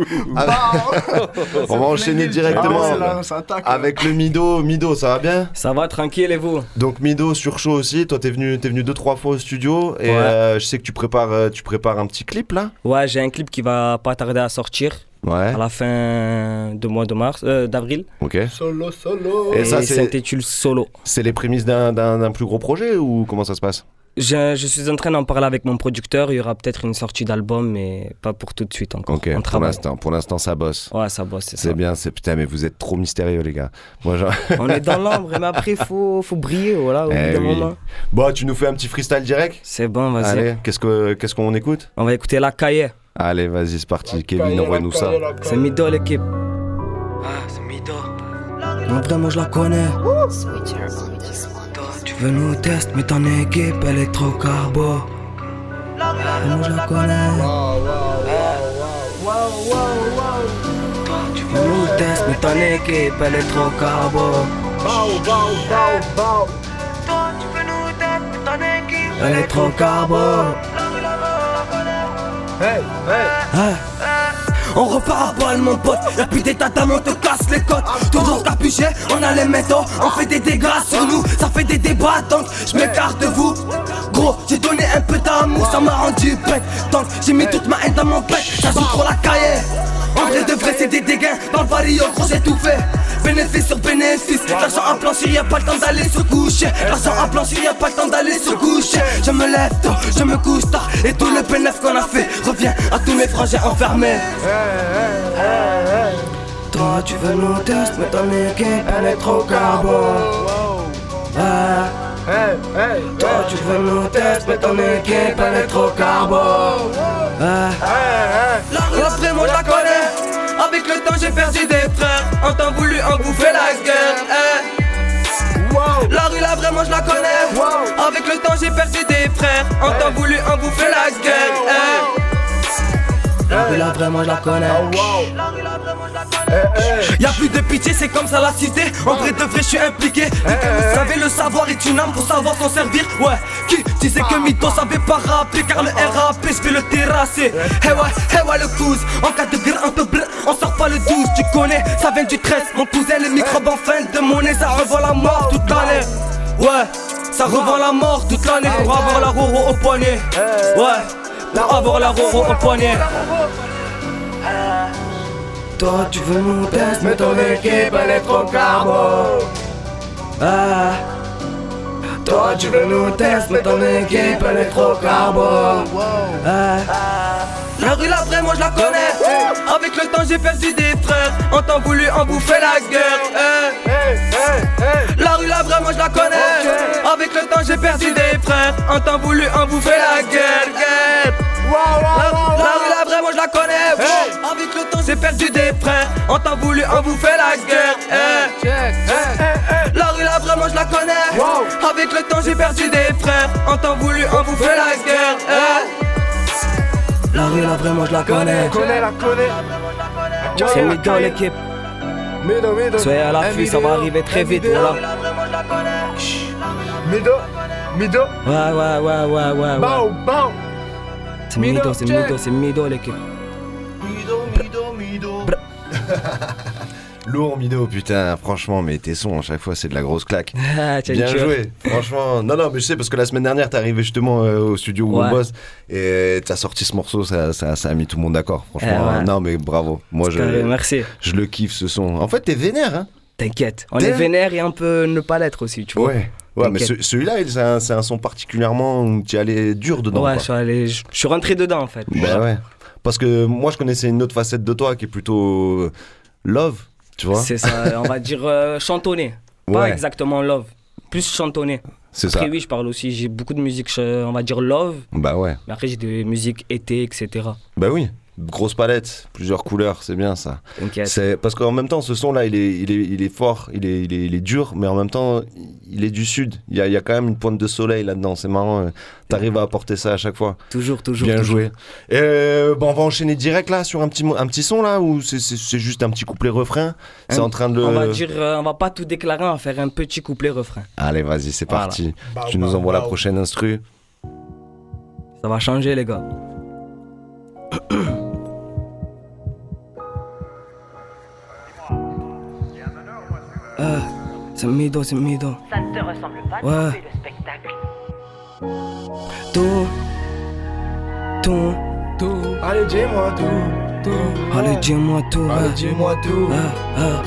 on va enchaîner directement Ah ouais, là, avec le Mido. Mido, ça va bien? Ça va, tranquille, et vous? Donc Mido sur chaud aussi. Toi, t'es venu, t'es venu deux trois fois au studio et Ouais. euh, je sais que tu prépares, euh, tu prépares un petit clip là. Ouais, j'ai un clip qui va pas tarder à sortir. Ouais. À la fin du mois de mars, euh, d'avril. Ok. Solo, solo. Et Et ça, ça c'est- s'intitule Solo. C'est les prémices d'un, d'un, d'un plus gros projet ou comment ça se passe? Je, je suis en train d'en parler avec mon producteur. Il y aura peut-être une sortie d'album, mais pas pour tout de suite encore. Ok. On Pour l'instant, pour l'instant, ça bosse. Ouais, ça bosse, c'est ça. C'est bien, c'est putain, mais vous êtes trop mystérieux les gars. Moi, genre... On est dans l'ombre, mais après, faut, faut briller, voilà, au Eh oui. moment. Bon, tu nous fais un petit freestyle direct? C'est bon, vas-y. Allez, qu'est-ce, que, qu'est-ce qu'on écoute? On va écouter La Cahier. Allez, vas-y, c'est parti. Kevin, envoie-nous ça. C'est Mido l'équipe. Ah, c'est Mido. Non, vraiment, je la connais. Tu veux nous tester, mais ton équipe, elle est trop carbo. Vraiment, je la connais. Tu veux nous tester, mais ton équipe, elle est trop carbo. Elle est trop carbo. Hey, hey. On repart à balle mon pote. Y'a plus d'état d'âme on te casse les côtes. Toujours capuché on a les métaux On fait des dégâts sur nous Ça fait des débats donc je m'écarte de vous. Gros j'ai donné un peu d'amour Ça m'a rendu bête. Donc j'ai mis toute ma haine dans mon bec Ça joue trop la cahier en vrai de vrai c'est des dégains Dans le vario gros j'ai tout fait. Bénéfice sur bénéfice. L'argent à blanchir y'a pas le temps d'aller se coucher. L'argent à blanchir y'a pas le temps d'aller se coucher. Je me lève tôt, je me couche tard. Et tout le bénéfice qu'on a fait Revient à tous mes frangins enfermés Toi tu veux nous tester mais ton équipe elle est trop carbone. Hey, Toi tu veux nous mais ton équipe elle est trop carbone j'ai perdu des frères. En temps voulu en bouffer la guerre eh. La rue là vraiment je la connais. Avec le temps j'ai perdu des frères. En temps voulu en bouffer la guerre eh. La rue là vraiment je la connais. Y'a plus de pitié, c'est comme ça la cité. En vrai de vrai, je suis impliqué. Vous savez, le savoir est une arme pour savoir s'en servir. Ouais, qui disait que Mito savait pas rapper car le RAP, je vais le terrasser. Hey ouais, hey ouais, le cousin. En cas de guerre, un peu bleu, on sort pas le 12, tu connais. Ça vient du 13, mon cousin, le microbe en fin de monnaie, ça revend la mort toute l'année. Ouais, ça revend la mort toute l'année pour avoir la roro au poignet. Ouais, pour avoir la roro au poignet. Toi tu veux nous tester mais ton équipe elle est trop carbo ah. Toi tu veux nous tester mais ton équipe elle est trop carbo ah. La rue là vraiment je la connais. Avec le temps j'ai perdu des frères. En temps voulu en bouffer la guerre. Eh. La rue là vraiment je la connais. Avec le temps j'ai perdu des frères. En temps voulu en bouffer la. La, la rue là vraiment je la connais. Avec le temps j'ai perdu des frères On t'a voulu en bouffer la guerre. La rue là vraiment je la connais. Avec le temps j'ai perdu des frères On t'a voulu en bouffer la guerre. La rue là vraiment je la connais. Connais, la connais. C'est Mido l'équipe Mido, Mido. Soyez à l'affût ça va arriver très vite voilà. Mido, Mido. Ouais ouais ouais ouais ouais Bao, bao. C'est Mido c'est Mido c'est Mido l'équipe Mido, Mido, Mido. Lourd Mido, putain, franchement, mais tes sons à chaque fois c'est de la grosse claque. Ah, tiens, Bien joué, franchement. Non, non, mais je sais parce que la semaine dernière t'es arrivé justement euh, au studio où Ouais. on bosse et t'as sorti ce morceau, ça, ça, ça a mis tout le monde d'accord. Franchement, ouais. non, mais bravo. Moi je, Carré, merci. je le kiffe ce son. En fait, t'es vénère, hein T'inquiète, on est vénère et un peu ne pas l'être aussi, tu vois. Ouais. Ouais, mais ce- celui-là, il- c'est un, un son particulièrement où tu allais dur dedans. Ouais, je suis, rentré dedans en fait. Bah ouais. Parce que moi, je connaissais une autre facette de toi qui est plutôt euh, love, tu vois. C'est ça, on va dire euh, chantonné. Pas Ouais. exactement love, plus chantonné. C'est Après, ça. oui, je parle aussi, j'ai beaucoup de musique, on va dire love, Bah ouais. mais après j'ai des musiques été, etc. Bah oui. Grosse palette, plusieurs couleurs, c'est bien ça. T'inquiète. C'est parce qu'en même temps, ce son-là, il est, il est, il est fort, il est, il est, il est dur, mais en même temps, il est du sud. Il y a, il y a quand même une pointe de soleil là-dedans. C'est marrant. euh, T'arrives à apporter ça à chaque fois. Toujours, toujours. Bien toujours. joué. Et euh, bon, on va enchaîner direct là sur un petit, un petit son là ou c'est- juste un petit couplet refrain? C'est Un- en train de. On va dire, euh, on va pas tout déclarer, on va faire un petit couplet refrain. Allez, vas-y, c'est Voilà. parti. Bao, tu nous bao, envoies la bao. prochaine instru. Ça va changer les gars. Euh, c'est Mido, c'est Mido. Ça ne te ressemble pas Ouais. le spectacle. Tout, tout, tout. Allez, dis-moi tout. Tout. Allez, dis-moi tout. Allez, dis-moi tout. Ah, ah.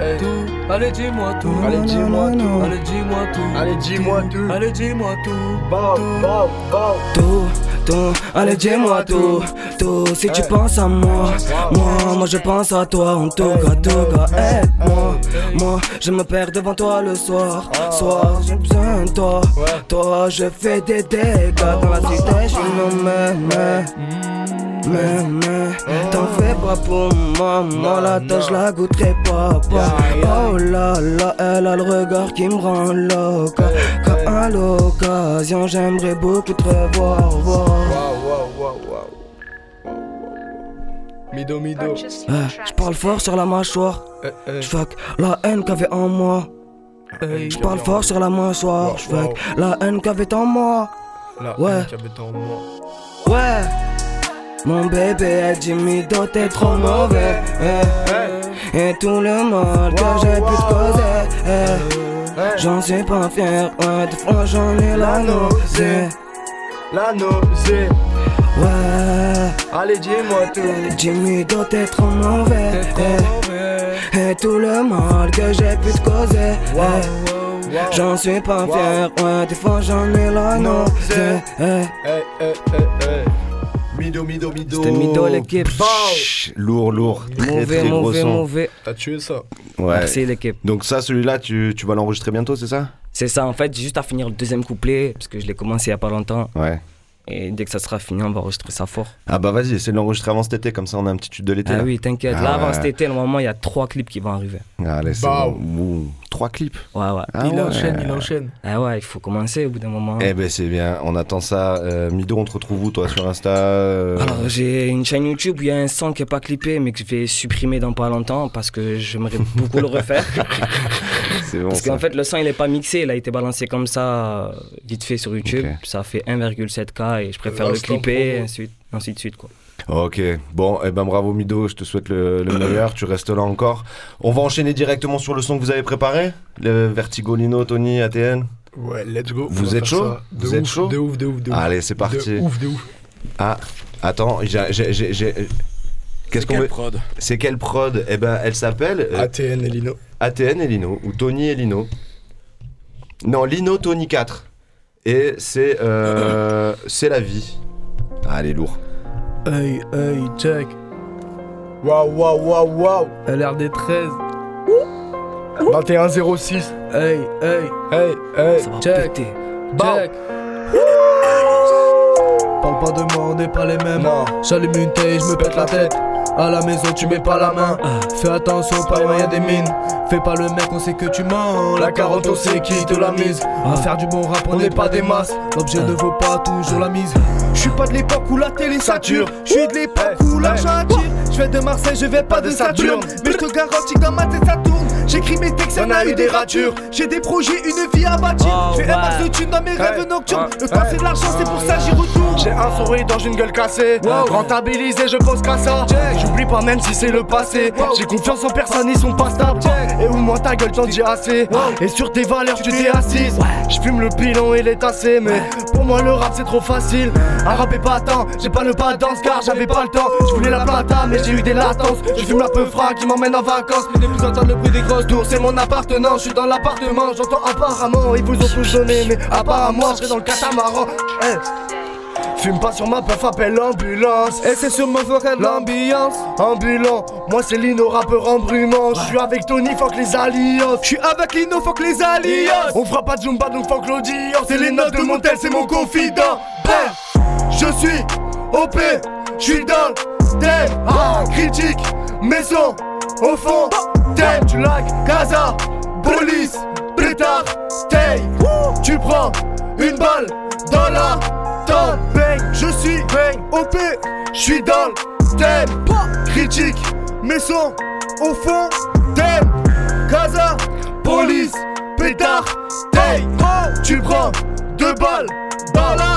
Eh, eh. Allez, dis-moi tout. Allez, dis-moi tout. Allez, dis-moi tout. Allez, dis-moi tout. Allez, dis-moi tout. Tout, tout, allez dis-moi tout, tout, si tu penses à moi, moi, moi je pense à toi, en tout cas, tout cas, aide-moi, moi, je me perds devant toi le soir, soir, j'ai besoin de toi, toi, je fais des dégâts dans la cité, je suis nommé, mais, Mais, mais, t'en fais pas pour moi la tâche je la goûterai pas, pas. Oh là là, elle a le regard qui me rend loca. Quand à l'occasion, j'aimerais beaucoup te revoir, voir. Mido, mido. Eh, je parle fort sur la mâchoire. J'fuck la haine qu'avait en moi. Je parle fort sur la mâchoire. J'fuck la haine qu'avait en moi. La Ouais. haine qu'il y avait en moi. Ouais. Mon bébé a dit Mido t'es trop mauvais. eh. Et tout le mal que j'ai pu te causer. eh. J'en suis pas fier. Ouais, des fois j'en ai la nausée. La nausée. Ouais. Allez, dis-moi tout. Jimmy, toi t'es trop mauvais. eh. Et tout le mal que j'ai pu te causer. J'en suis pas fier. Ouais, des fois j'en ai la nausée. Mido, mido, mido. C'était Mido, l'équipe. Lourd, lourd. Très, Mauvais, très gros mauvais, son. mauvais. T'as tué ça. Ouais. Merci, l'équipe. Donc ça, celui-là, tu, tu vas l'enregistrer bientôt, c'est ça? C'est ça, en fait, j'ai juste à finir le deuxième couplet, parce que je l'ai commencé il y a pas longtemps. Ouais. Et dès que ça sera fini, on va enregistrer ça fort. Ah bah vas-y, essaie de l'enregistrer avant cet été, comme ça on a un petit tube de l'été. Ah là. oui, t'inquiète. Ah Là, avant ouais. cet été, normalement, il y a trois clips qui vont arriver. Allez, c'est Bah, bon. Trois clips. Ouais, ouais. Ah il ouais. enchaîne, il enchaîne. Ah ouais, il faut commencer au bout d'un moment. Eh ben c'est bien, on attend ça. Euh, Mido, on te retrouve où toi sur Insta euh, Alors, j'ai une chaîne YouTube où il y a un son qui est pas clippé, mais que je vais supprimer dans pas longtemps parce que j'aimerais beaucoup le refaire. C'est bon. Parce ça. qu'en fait, le son il est pas mixé, il a été balancé comme ça, euh, vite fait sur YouTube. Ça fait 1,7K et je préfère le clipper, et ainsi, ainsi de suite. Quoi. Ok, bon, eh ben bravo Mido, je te souhaite le, le meilleur, tu restes là encore. On va enchaîner directement sur le son que vous avez préparé, le Vertigo Lino, Tony, ATN. Ouais, let's go. Vous êtes chaud Vous êtes chaud De ouf, de ouf, de ouf. Allez, c'est parti. De ouf, de ouf. Ah, attends, j'ai... Qu'est-ce qu'on quelle veut prod C'est quelle prod Eh ben, elle s'appelle euh, ATN et Lino. ATN et Lino, ou Tony et Lino. Non, Lino, Tony 4. Et c'est euh, c'est la vie. Ah, elle est lourd. Hey, hey, check. Waouh, waouh, waouh, waouh. LRD 13. 2106. Hey, hey, Hey, hey. Ça va check. péter. Check. Parle pas de moi, on n'est pas les mêmes. Non. J'allume une taille, je me pète la tête. À la maison, tu mets pas la main. Fais attention, pas loin, y'a des mines. Fais pas le mec, on sait que tu mens. La carotte, on sait qui te la mise. À faire du bon rap, on n'est pas des masses. L'objet ne vaut pas toujours la mise. Je suis pas de l'époque où la télé sature. Je suis de l'époque où l'argent attire. Je vais de Marseille, je vais pas de Saturne. Mais je te garantis que dans ma tête ça. J'écris mes textes, y'en a eu des ratures. J'ai des projets, une vie à bâtir. Oh, Je fais un max de thunes dans mes rêves Hey. nocturnes. Le c'est de l'argent, c'est pour ça j'y retourne. J'ai un sourire dans une gueule cassée. Rentabilisé, je pense qu'à ça. J'oublie pas même si c'est le passé. J'ai confiance en personne, ils sont pas stables. Et au moins ta gueule, t'en dis assez. Et sur tes valeurs, tu t'es assise. Je fume le pilon et les tassé. Mais pour moi, le rap c'est trop facile. Un rap est pas temps, j'ai pas le pas danse car j'avais pas le temps. Je voulais la plata, mais j'ai eu des latences. Je fume la peu qui m'emmène en vacances. Mais plus entendre le bruit des c'est mon appartenance. Je suis dans l'appartement, j'entends apparemment. Ils vous ont tous donné, mais à part à moi, je serai dans le catamaran. Fume pas sur ma peuf, appelle l'ambulance. Et c'est sur mon forêt l'ambiance. Ambulant, moi c'est Lino, rappeur embrumant. Je suis avec Tony, fuck les alliances. Je suis avec Lino, faut que les alliances. On fera pas de Zumba, donc fuck l'audience. C'est les notes de mon tel, c'est mon confident. Ben, je suis OP, je suis dans le thème. Ah, critique, maison, au fond, thème. Tu like, Gaza, police, pétard, tay. Tu prends une balle dans la tonne. Je suis bang, OP, je suis dans le thème. Critique, maison, au fond, thème. Gaza, police, pétard, tay. Tu prends deux balles dans la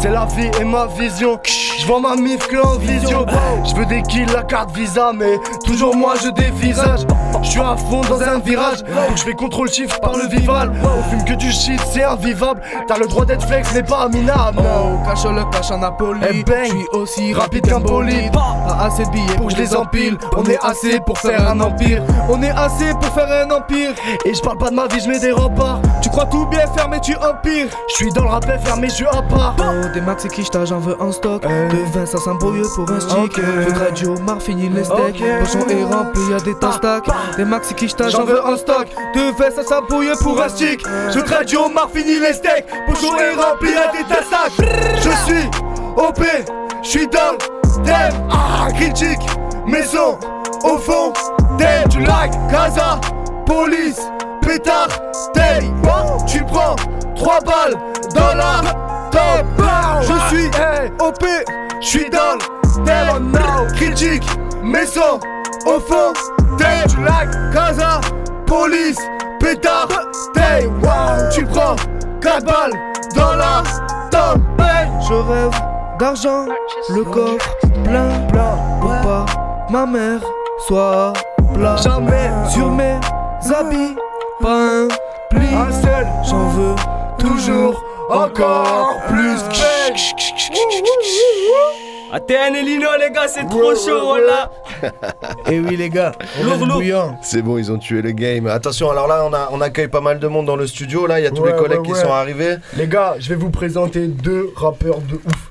c'est la vie et ma vision. Je ma mif que en visio. Je veux des kills, la carte visa, mais toujours moi je dévisage. Je suis à fond dans un virage. Donc je fais contrôle chiffre par le vival. On fume que du shit, c'est invivable. T'as le droit d'être flex, mais pas minable. Oh, cache le cache en Napoli. Eh bang. Je suis aussi Rapide qu'un bolide. Pas assez de billets pour que je les empile. On est assez pour faire un empire. On est assez pour faire un empire. Et je parle pas de ma vie, je mets des remparts. Tu crois tout bien faire, mais tu empires. Je suis dans le rap fermé, je suis à part. Oh, des max et quicheta, j'en veux en stock. De vin, ça s'embrouille pour un stick. Ok. Faudrait du homard, fini les steaks. Ok. Pochon est rempli, y'a des tas stack. Des max et quicheta, j'en veux en stock. De vin, ça s'embrouille pour un stick. Je traite du homard, fini les steaks. Pochon est rempli à des tas sacs. Je suis OP, je J'suis dans le thème, ah, critique, maison, au fond, thème, tu like, casa, police, pétard, taille, tu prends 3 balles dans la top, je suis OP, j'suis dans le critique, maison, au fond, thème, tu like, casa, police, pétard, taille, tu prends 4 balles dans la top, Je rêve d'argent, le coffre plein, plein, pour pas. Ma mère soit plat. Jamais. Sur mes habits, pas un pli. Un seul, j'en veux toujours encore plus. ATN et Lino, les gars, c'est trop chaud, voilà. Et oui, les gars, on bouillant. C'est bon, ils ont tué le game. Attention, alors là, on, a, on accueille pas mal de monde dans le studio. Là, il y a tous Ouais, les collègues ouais, qui sont arrivés. Les gars, je vais vous présenter deux rappeurs de ouf.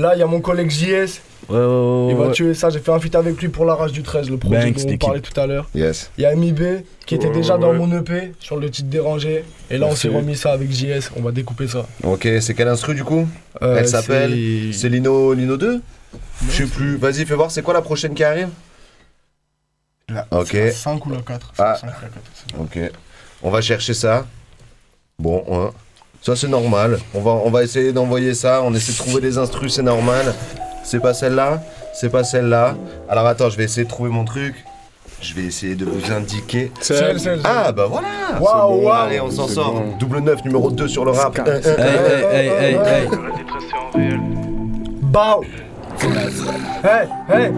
Là, il y a mon collègue JS. Ouais, ouais, ouais. Il va tuer ça. J'ai fait un feat avec lui pour la rage du 13, le projet Banks, dont on parlait tout à l'heure. Yes. Il y a MIB qui était Ouais, déjà ouais, dans mon EP sur le titre dérangé. Et là, on s'est remis ça avec JS. On va découper ça. Ok, c'est quel instru du coup? Euh, Elle s'appelle. c'est- Lino, Lino 2 Je sais plus. Vas-y, fais voir, c'est quoi la prochaine qui arrive? La- Ok. c'est la 5 ou la 4 C'est Ah. la 5 ou la 4, c'est bon. Ok. On va chercher ça. Bon, hein. Ça c'est normal. On va, on va essayer d'envoyer ça. On essaie de trouver des instrus, c'est normal. C'est pas celle-là C'est pas celle-là Alors attends, je vais essayer de trouver mon truc. Je vais essayer de vous indiquer. Celle, celle, Ah bah voilà Waouh, waouh. Allez, on s'en sort. bon. Double 9, numéro 2 sur le rap. Hey, hey, hey, hey, hey. Bao Hey, hey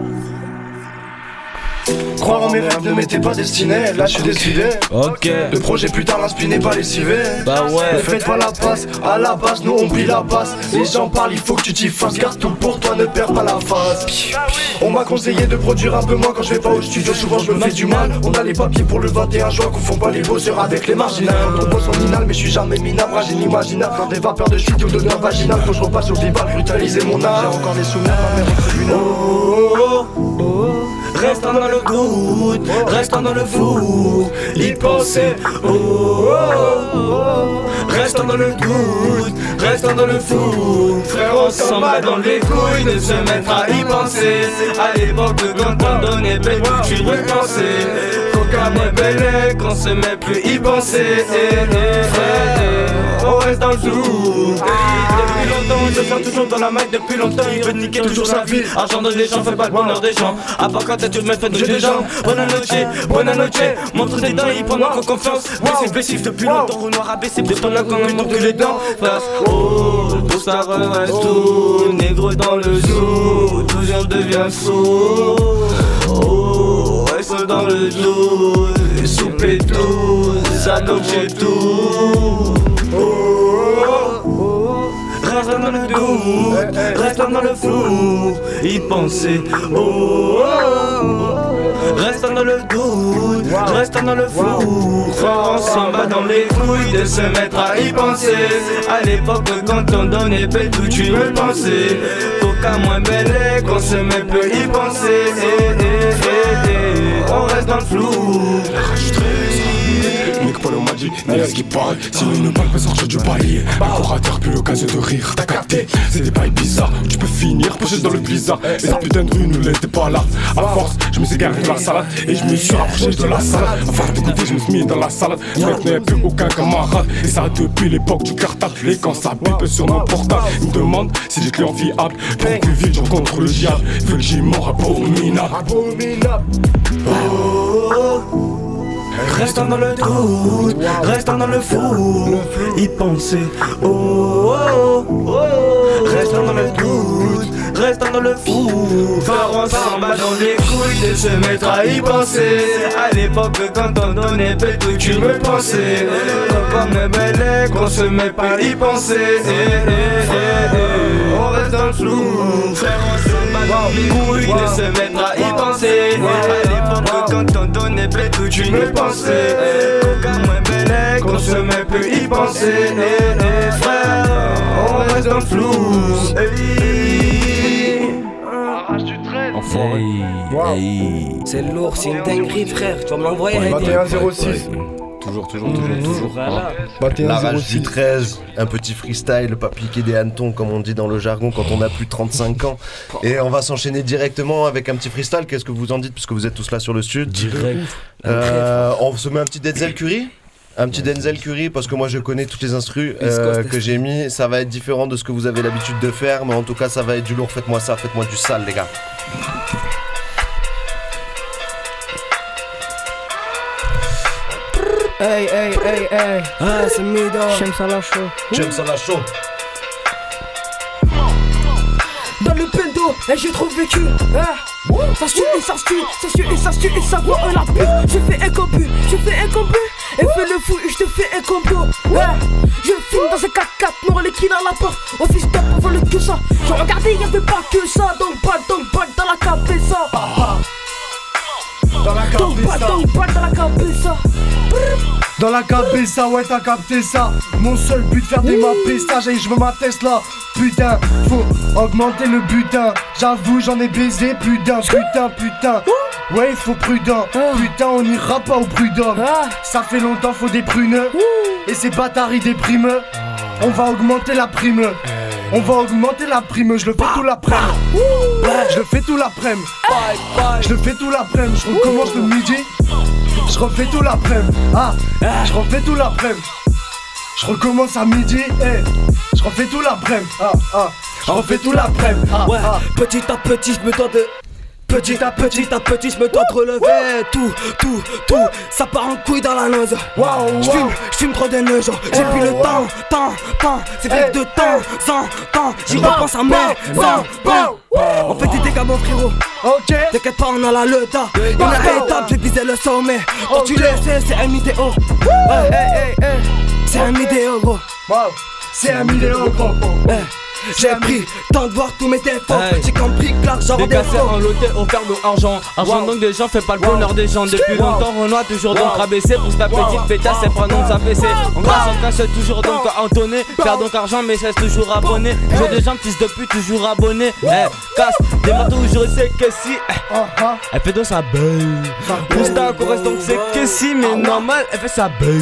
Croire en mes rêves ne m'était pas destiné, là je suis décidé. Ok. Le projet putain l'inspire n'est pas lessivé. Bah Ne ouais. faites pas la passe, à la base nous on plie la passe. Les gens parlent, il faut que tu t'y fasses. Garde tout pour toi, ne perds pas la face. On m'a conseillé de produire un peu moins quand je vais pas au studio. Souvent je me fais du mal. On a les papiers pour le 21 juin, confond pas les bosseurs avec les marginales. Ton boss en inal, mais je suis jamais minable, fragile, inimaginable. Dans des vapeurs de shit ou d'odeur vaginale, faut que je repasse au vival, brutaliser mon âme. J'ai encore des souvenirs, ma mère Restant dans le good, restant dans le y penser. Oh, oh, oh, restant dans le good, restant dans le flou. Frère, on s'en va dans les couilles de se mettre à y penser. À l'époque, quand on donnait bête, tu y repensais. Coca, mais belle, qu'on se met plus y penser. Eh, eh, eh, On reste dans le flou. Depuis longtemps, on se toujours dans la main. Depuis longtemps, il veut niquer toujours sa vie. Argent de des gens fait pas le bonheur des gens. À part quand tu me fais de des gens. Buena noche, buena noche. Montre tes dents, il prend encore confiance. Blessif, blessif depuis longtemps. Au noir abaissé, plus ton là quand il manque les dents. Oh, tout ça reste tout. Négro dans le zoo, toujours devient sourd. Oh, reste dans le doute. Soupe et tout, ça tout. Dans le doute, reste dans le flou, y penser. Oh, oh, oh. reste dans le doute, reste dans le flou. Frère, on s'en bat dans les couilles de se mettre à y penser. À l'époque, quand on donnait paix, tout tu me pensais. Coca moins belle, qu'on se met peu y penser. Eh, eh, eh. On reste dans le flou. Paul m'a dit, à ce qui paraît, sinon une balle peut sortir du baillier. Encore à terre, plus l'occasion de rire, t'as capté. C'est des bails bizarres, tu peux finir poché dans le blizzard. Et sa putain de rue ne l'était pas là. À force, je me suis garé de la salade et je me suis rapproché de la salade. À faire d'écouter, je me suis mis dans la salade. Maintenant, y'a plus aucun camarade. Et ça depuis l'époque du cartable. Et quand ça bip sur mon portable, il me demande si j'ai client viable. Pour plus vite, j'en contre le diable. Il veut que j'y mort abominable. Abominable Restant dans le doute, restant dans le flou, y penser. Oh, oh, oh, restant dans le restant dans le flou. Faire on s'en bat dans les couilles de se mettre à y penser. À l'époque, quand on donnait peu, tout tu me pensais. Comme me belle, qu'on se met pas à y penser. On reste dans le flou, frère, on bat dans les couilles de se mettre à y penser. À l'époque, quand on donnait peu, tout tu me pensais. Coca moins belle, qu'on se met plus y penser. Frère, on reste dans le flou. Hey. Hey. C'est lourd, c'est une dinguerie, frère. Tu vas me l'envoyer. 21 06 Toujours, toujours, toujours, toujours. Voilà. La rage 21 du 13, un petit freestyle, pas piquer des hannetons comme on dit dans le jargon quand on a plus de 35 ans. Et on va s'enchaîner directement avec un petit freestyle. Qu'est-ce que vous en dites puisque vous êtes tous là sur le sud? Direct. Euh, on se met un petit Denzel Curry? Un petit Denzel Curry parce que moi je connais toutes les instrus euh, que j'ai mis. Ça va être différent de ce que vous avez l'habitude de faire, mais en tout cas ça va être du lourd. Faites-moi ça, faites-moi du sale, les gars. Hey, hey, hey, hey. Ah, c'est Mido. J'aime ça la chaud. J'aime ça la chaud. Et j'ai trop vécu. hein. Ça suit et ça suit, ça suit et ça suit et ça voit la pute. Je fais un combu, je fais un combu. Et fais le fou et je te fais un combo. hein. Je filme dans un 4x4 noir, les à la porte. Office top avant le que ça. Je regardais, y'avait pas que ça. Donc balle, donc balle dans la cabeza. Dans la cabeza. dans la cabeza. Dans la cabeza, ouais t'as capté ça Mon seul but faire des maps pistage et je veux ma Tesla. Putain, faut augmenter le butin. J'avoue j'en ai baisé plus d'un. Putain, putain. Ouais faut prudent. Putain on n'ira pas au prud'homme. Ça fait longtemps faut des prunes Et ces bâtards ils dépriment. On va augmenter la prime on va augmenter la prime, je le fais tout l'après-midi. Je le fais tout l'après-midi. Je le fais tout l'après-midi. Je recommence le midi. Je refais tout l'après-midi. Ah, je refais tout l'après-midi. Je recommence à midi. Eh, je refais tout l'après-midi. Ah, ah, je refais tout l'après-midi. Ah, Ouais, ah. petit à petit, je me dois de. Petit à petit à petit, je me dois de relever tout, tout, tout, ça part en couille dans la noise. Waouh, Je fume, je fume trop de neige. J'ai plus le temps, temps, temps, c'est fait de temps, en temps. J'y repense à temps. On fait des dégâts, mon frérot. Ok. T'inquiète pas, on a la leta. Dans la étape, j'ai visé le sommet. Quand tu le sais, c'est un idéo. Ouais, c'est un idéo, gros. C'est un idéo, gros. J'ai pris temps de voir tous mes défauts. Hey. J'ai compris que l'argent Décassé défaut. en loté, offert de argent. Argent Wow. donc des gens fait pas le bonheur des gens. Depuis Wow. longtemps, Renoir toujours donc rabaissé. Pour ta petite pétasse, c'est pas non s'affaisser. On grâce en casse toujours donc entonné. Faire donc argent, mais cesse toujours abonné. Jeu des gens, fils de pute, toujours abonné. Eh, casse, des marteaux où je sais que si. eh, Elle fait donc sa belle. Pousta qu'on reste donc c'est que si, mais normal, elle fait sa belle.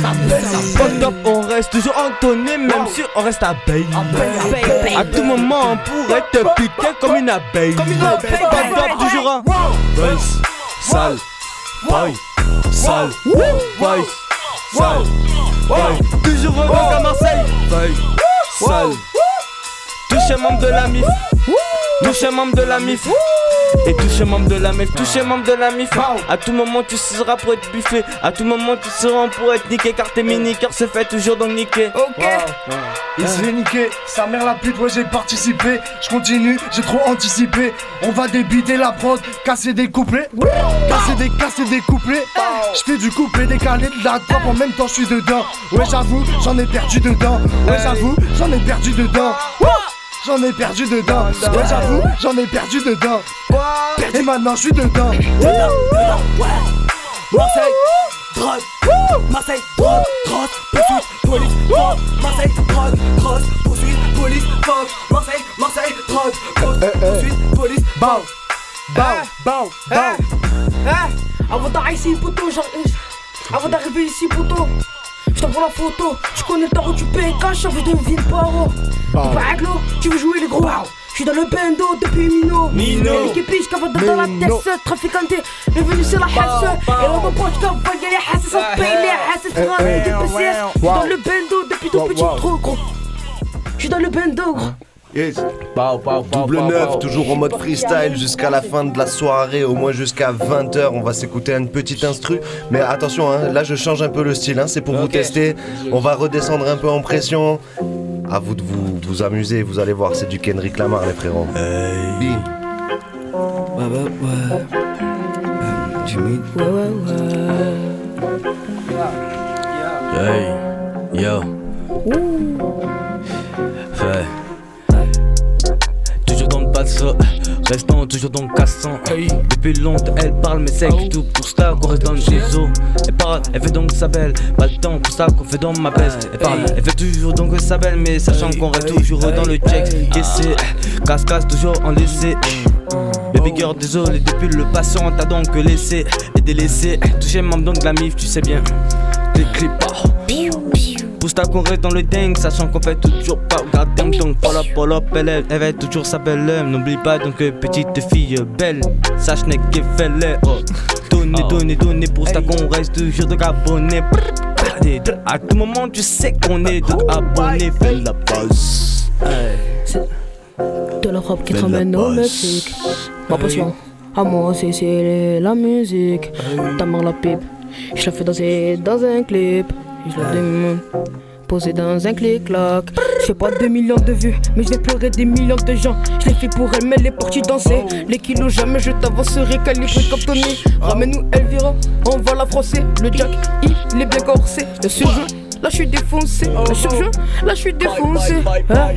Fuck top, on reste toujours entonné, même si on reste à. Tout moment, on pourrait te piquer comme une abeille. Fuck top, toujours un. Vice, sale, boy, sale, boy, sale, boy. Toujours à Marseille, boy, sale. Touche un membre de la MIF, touche un membre de la MIF. Et un membre de la MIF, un membre de la MIF. À tout moment tu seras pour être buffé, à tout moment tu seras pour être niqué car tes mini-cœurs se fait toujours donc niquer. Ok. Il se fait niquer, sa mère la pute, ouais j'ai participé, je continue, j'ai trop anticipé, on va débiter la prod, casser des couplets, casser des casser des couplets, je fais du couplet décalé de la drop en même temps je suis dedans, ouais j'avoue, j'en ai perdu dedans, ouais j'avoue, j'en ai perdu dedans. J'en ai perdu dedans, ouais j'avoue, j'en ai perdu dedans. Et maintenant je suis dedans. Marseille, drogue, Marseille, drogue, drogue, poursuite, police, drogue, Marseille, drogue, drogue, poursuite, police, drogue, Marseille, Marseille, drogue, poursuite, police, Bow, bow, bow, bow. Eh, avant d'arriver ici, poteau. Avant d'arriver ici, poteau, t'envoie la photo. Tu connais le tarot, tu payes cash, envie de ville paro. Bah. T'es pas aglo, tu veux jouer les gros. Je suis dans le bendo depuis Mino. Mino. L'équipe piche, qu'avant dans la tête, trafiquanté. Bienvenue sur la hasse. Et on va pas, tu dois pas y aller, hasse, ça paye les hasses, frère. Eh, eh. Des PCS. Je suis Wow. dans le bendo depuis tout petit, trop gros. Je suis dans le bendo, gros. Yes. Double neuf, toujours en mode freestyle jusqu'à la fin de la soirée, au moins jusqu'à 20h. On va s'écouter une petite instru. Mais attention, hein, là je change un peu le style, hein, c'est pour vous tester. On va redescendre un peu en pression. À vous de vous, vous amuser, vous allez voir, c'est du Kendrick Lamar, les frérots. Bim. Ouais, ouais, ouais. Jimmy. Ouais, ouais, ouais. Hey, yo. Fait. Passo, restons toujours dans le cassant. Depuis longtemps, elle parle, mais c'est que tout pour ça qu'on reste dans le ciseau. Elle parle, elle fait donc sa belle, pas le temps pour ça qu'on fait dans ma baisse. Elle parle, elle fait toujours donc sa belle, mais sachant qu'on reste toujours dans le check. Cassé, casse-casse, toujours en laissé. Baby girl, désolé, depuis le passant, t'as donc laissé et délaissé. Touché membre donc la mif, tu sais bien. les clips. Pousse ta qu'on reste dans le dingue, sachant qu'on fait toujours pas regarder donc pull up, pull up, elle, est- elle va toujours sa belle âme. N'oublie pas donc petite fille belle, sache n'est qu'il fait oh. Donnez, donnez, donnez, pour ça qu'on reste toujours donc abonné. À tout moment, tu sais qu'on est donc abonné, fais la pause. C'est de l'Europe qui de la ramène au basse. Mexique. Ma passion, à moi c'est c'est la musique. Ta main la pipe, je la fais danser dans un clip. Je la demande posé dans un clic-clac. Je fais pas 2 millions de vues, mais je vais pleurer des millions de gens. Je l'ai fait pour elle, mais elle est partie danser. Les kilos, jamais je t'avancerai, calibré comme Tony. Ramène-nous Elvira, on va la froncer. Le jack, il est bien corsé. Le surjeu, là je suis défoncé. Le surjeu, là je suis défoncé. Hein?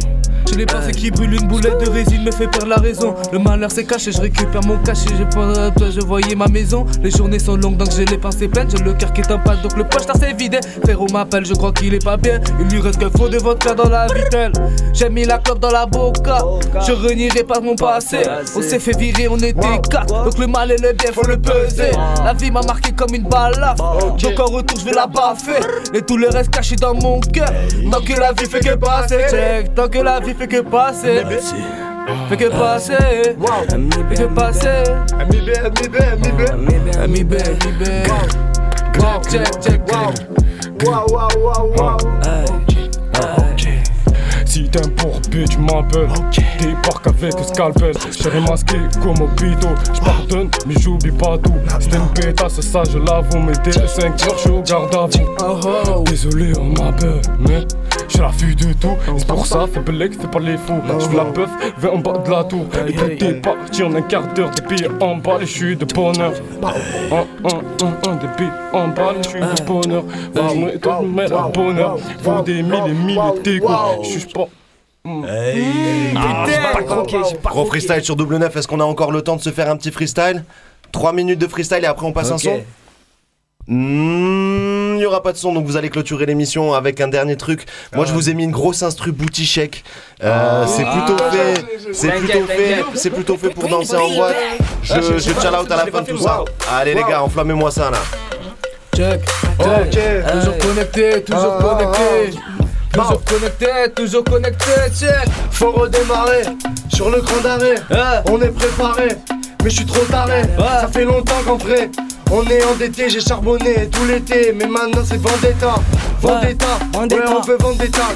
Je l'ai pensé qui brûle une boulette de résine me fait perdre la raison. Le malheur s'est caché, je récupère mon cachet. J'ai pas toi, je voyais ma maison. Les journées sont longues donc j'ai les pensées pleines. J'ai le cœur qui est en panne donc le poche s'est vidé. Frérot m'appelle, je crois qu'il est pas bien. Il lui reste que faux de vodka dans la vitelle. J'ai mis la clope dans la boca. Je renierai pas mon passé. On s'est fait virer, on était quatre. Donc le mal et le bien faut le peser. La vie m'a marqué comme une balafre. Donc en retour, je vais la baffer. Et tout le reste caché dans mon cœur. Tant que la vie fait que passer. Check. Tant que la vie fait que passer. Fait que passer. Fait que passer. Ami B, ami B, ami B. Ami B, ami B. Wow, check, check, wow. Waouh, waouh, waouh, waouh. Si t'es un pourbu, tu m'appelles. Débarque avec scalpel. Chéri masqué comme au bito. J'pardonne, mais j'oublie pas tout. C'était une pétasse, ça je l'avoue. Mais dès 5 heures, au garde à vous. Désolé, on m'appelle, mais j'ai la vue de tout. C'est pour ça, fais belek, fais pas les fous. J'veux la peuf, vais en bas de la tour. Et puis t'es parti en un quart d'heure. Depuis en bas, et j'suis de bonheur. Un, un, un, un, depuis en bas, et j'suis de bonheur. Va me mais la bonheur. Faut des mille et mille des coups. J'suis pas. Ah, Gros freestyle sur double 9, est-ce qu'on a encore le temps de se faire un petit freestyle? 3 minutes de freestyle et après on passe un son? Hmm, Il n'y aura pas de son, donc vous allez clôturer l'émission avec un dernier truc. Moi, je vous ai mis une grosse instru booty shake. Euh, c'est plutôt fait, c'est plutôt fait, c'est plutôt fait pour danser en boîte. Je, je shout out à la fin de tout ça. Allez les gars, enflammez-moi ça là. Check, check. Toujours connecté, toujours connecté. Toujours connecté, toujours connecté, check. Faut redémarrer sur le grand d'arrêt. On est préparé, mais je suis trop taré. Ça fait longtemps qu'en vrai, on est endetté. J'ai charbonné tout l'été, mais maintenant c'est Vendetta. Vendetta, ouais, on veut Vendetta.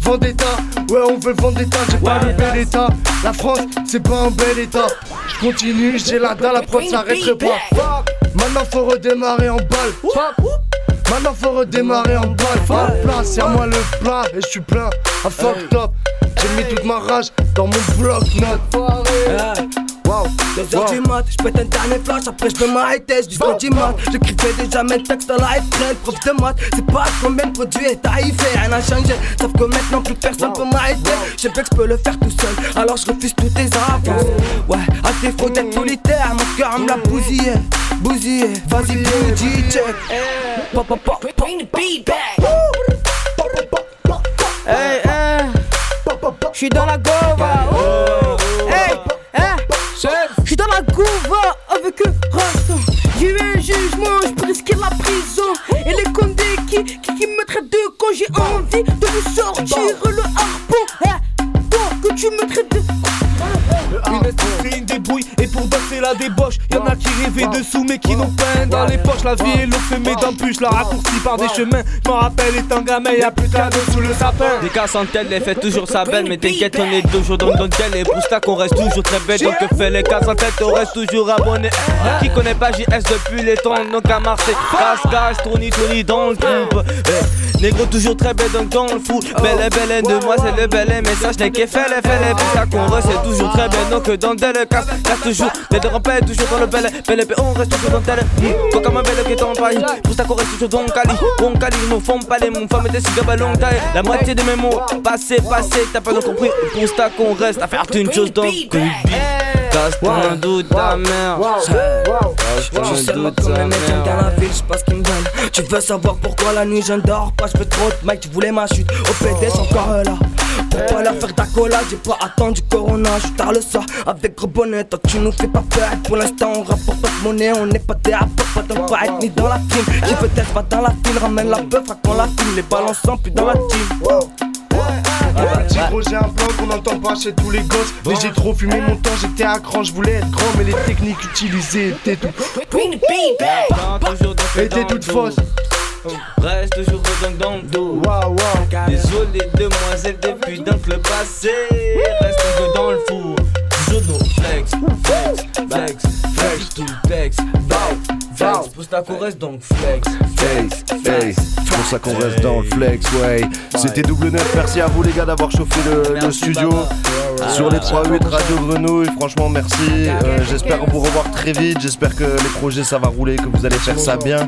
Vendetta, ouais, on veut Vendetta. J'ai pas le bel état. La France, c'est pas un bel état. Je continue, j'ai la dalle, la prod s'arrêterait pas. Maintenant faut redémarrer en balle. Maintenant faut redémarrer en balle. Faut la place, à moi le plat et je suis plein. À fuck top. J'ai mis toute ma rage dans mon bloc note. Wow, 2 heures du mat, je pète un dernier flash, après je vais m'arrêter, je dis du mat. J'écrivais déjà mes textes à la épreuve, prof de maths. C'est pas combien de produits est arrivé, rien n'a changé. Sauf que maintenant plus personne peut m'arrêter. Je sais que je peux le faire tout seul, alors je refuse tous tes avances. Ouais, à défaut d'être solitaire, mon cœur me l'a bousillé. Bousillé, vas-y, bougie, check. Pop, pop, pop, bring the beat back. Hey, hey. Je suis dans la gova. Oh. Je suis dans la gova avec. Rasta. J'ai eu un jugement, je peux risquer la prison. Et les condés qui, qui, qui me traitent de quand j'ai envie de vous sortir le harpon. Tu me traites de. Une esprit, une débrouille et pour danser la débauche Y'en a qui rêvaient dessous mais qui n'ont pas dans les poches La vie est longue fait dans plus, la raccourci par des chemins Je m'en rappelle étant gamin, y'a plus de cadeaux sous le sapin Des cas sans tel, elle fait toujours sa belle. Mais t'inquiète, on est toujours dans le tel. Et pour ça qu'on reste toujours très bête. Donc que fait les cas sans tête, on reste toujours abonné. Qui connaît pas JS depuis les temps, donc à Marseille. Casse, casse, tourni, tourni dans le groupe. Eh, Négro toujours très bête, donc dans le fou. Belle et belle, demoiselle, le bel message n'est qu'elle pour ça qu'on reste toujours très bête. Donc dans le casse, casse toujours. Les deux rappels toujours dans le bel, bel épée, on reste toujours dans tel. Faut comme un bel qui est en Paris. Pour ça qu'on reste toujours dans le Cali. Bon Cali, nous font pas les mon femme était si ballon taille. La moitié de mes mots, passé, passé, t'as pas compris. Pour ça qu'on reste à faire une chose dans le beat. Casse ton doute ta mère. Je suis seulement comme un mec dans la ville, je passe qu'ils me veulent. Tu veux savoir pourquoi la nuit je ne dors pas, je veux trop de mec, tu voulais ma chute. Au PD, j'suis encore là. Pour pas leur faire d'accolade, j'ai pas attendu Corona. Je tard le soir avec gros bonnet. Toi, tu nous fais pas peur. Pour l'instant, on rapporte pas de monnaie. On n'est pas des rapports, pas dans le fight ni dans la team. Qui peut être pas dans la file, ramène la bœuf, qu'on la file. Les balançants, plus dans la team. Petit gros, j'ai un plan qu'on n'entend pas chez tous les gosses. Mais j'ai trop fumé mon temps, j'étais à cran, je voulais être grand, mais les techniques utilisées étaient tout. étaient toutes fausses. Reste toujours donc dans le dos. Désolé, demoiselle, depuis dans le passé. Reste que dans le four. Flex, flex, flex, flex, tout. Flex, pousse ta reste donc flex. Hey, c'est pour ça qu'on reste dans le flex, ouais. C'était double neuf, merci à vous les gars d'avoir chauffé le, le studio sur les 3-8 Radio Grenouille. Franchement, merci. Euh, j'espère vous revoir très vite. J'espère que les projets ça va rouler, que vous allez faire ça bien.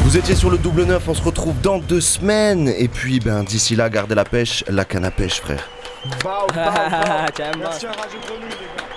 Vous étiez sur le double neuf, on se retrouve dans deux semaines. Et puis, ben d'ici là, gardez la pêche, la canne à pêche, frère. Merci à Radio Grenouille, les gars.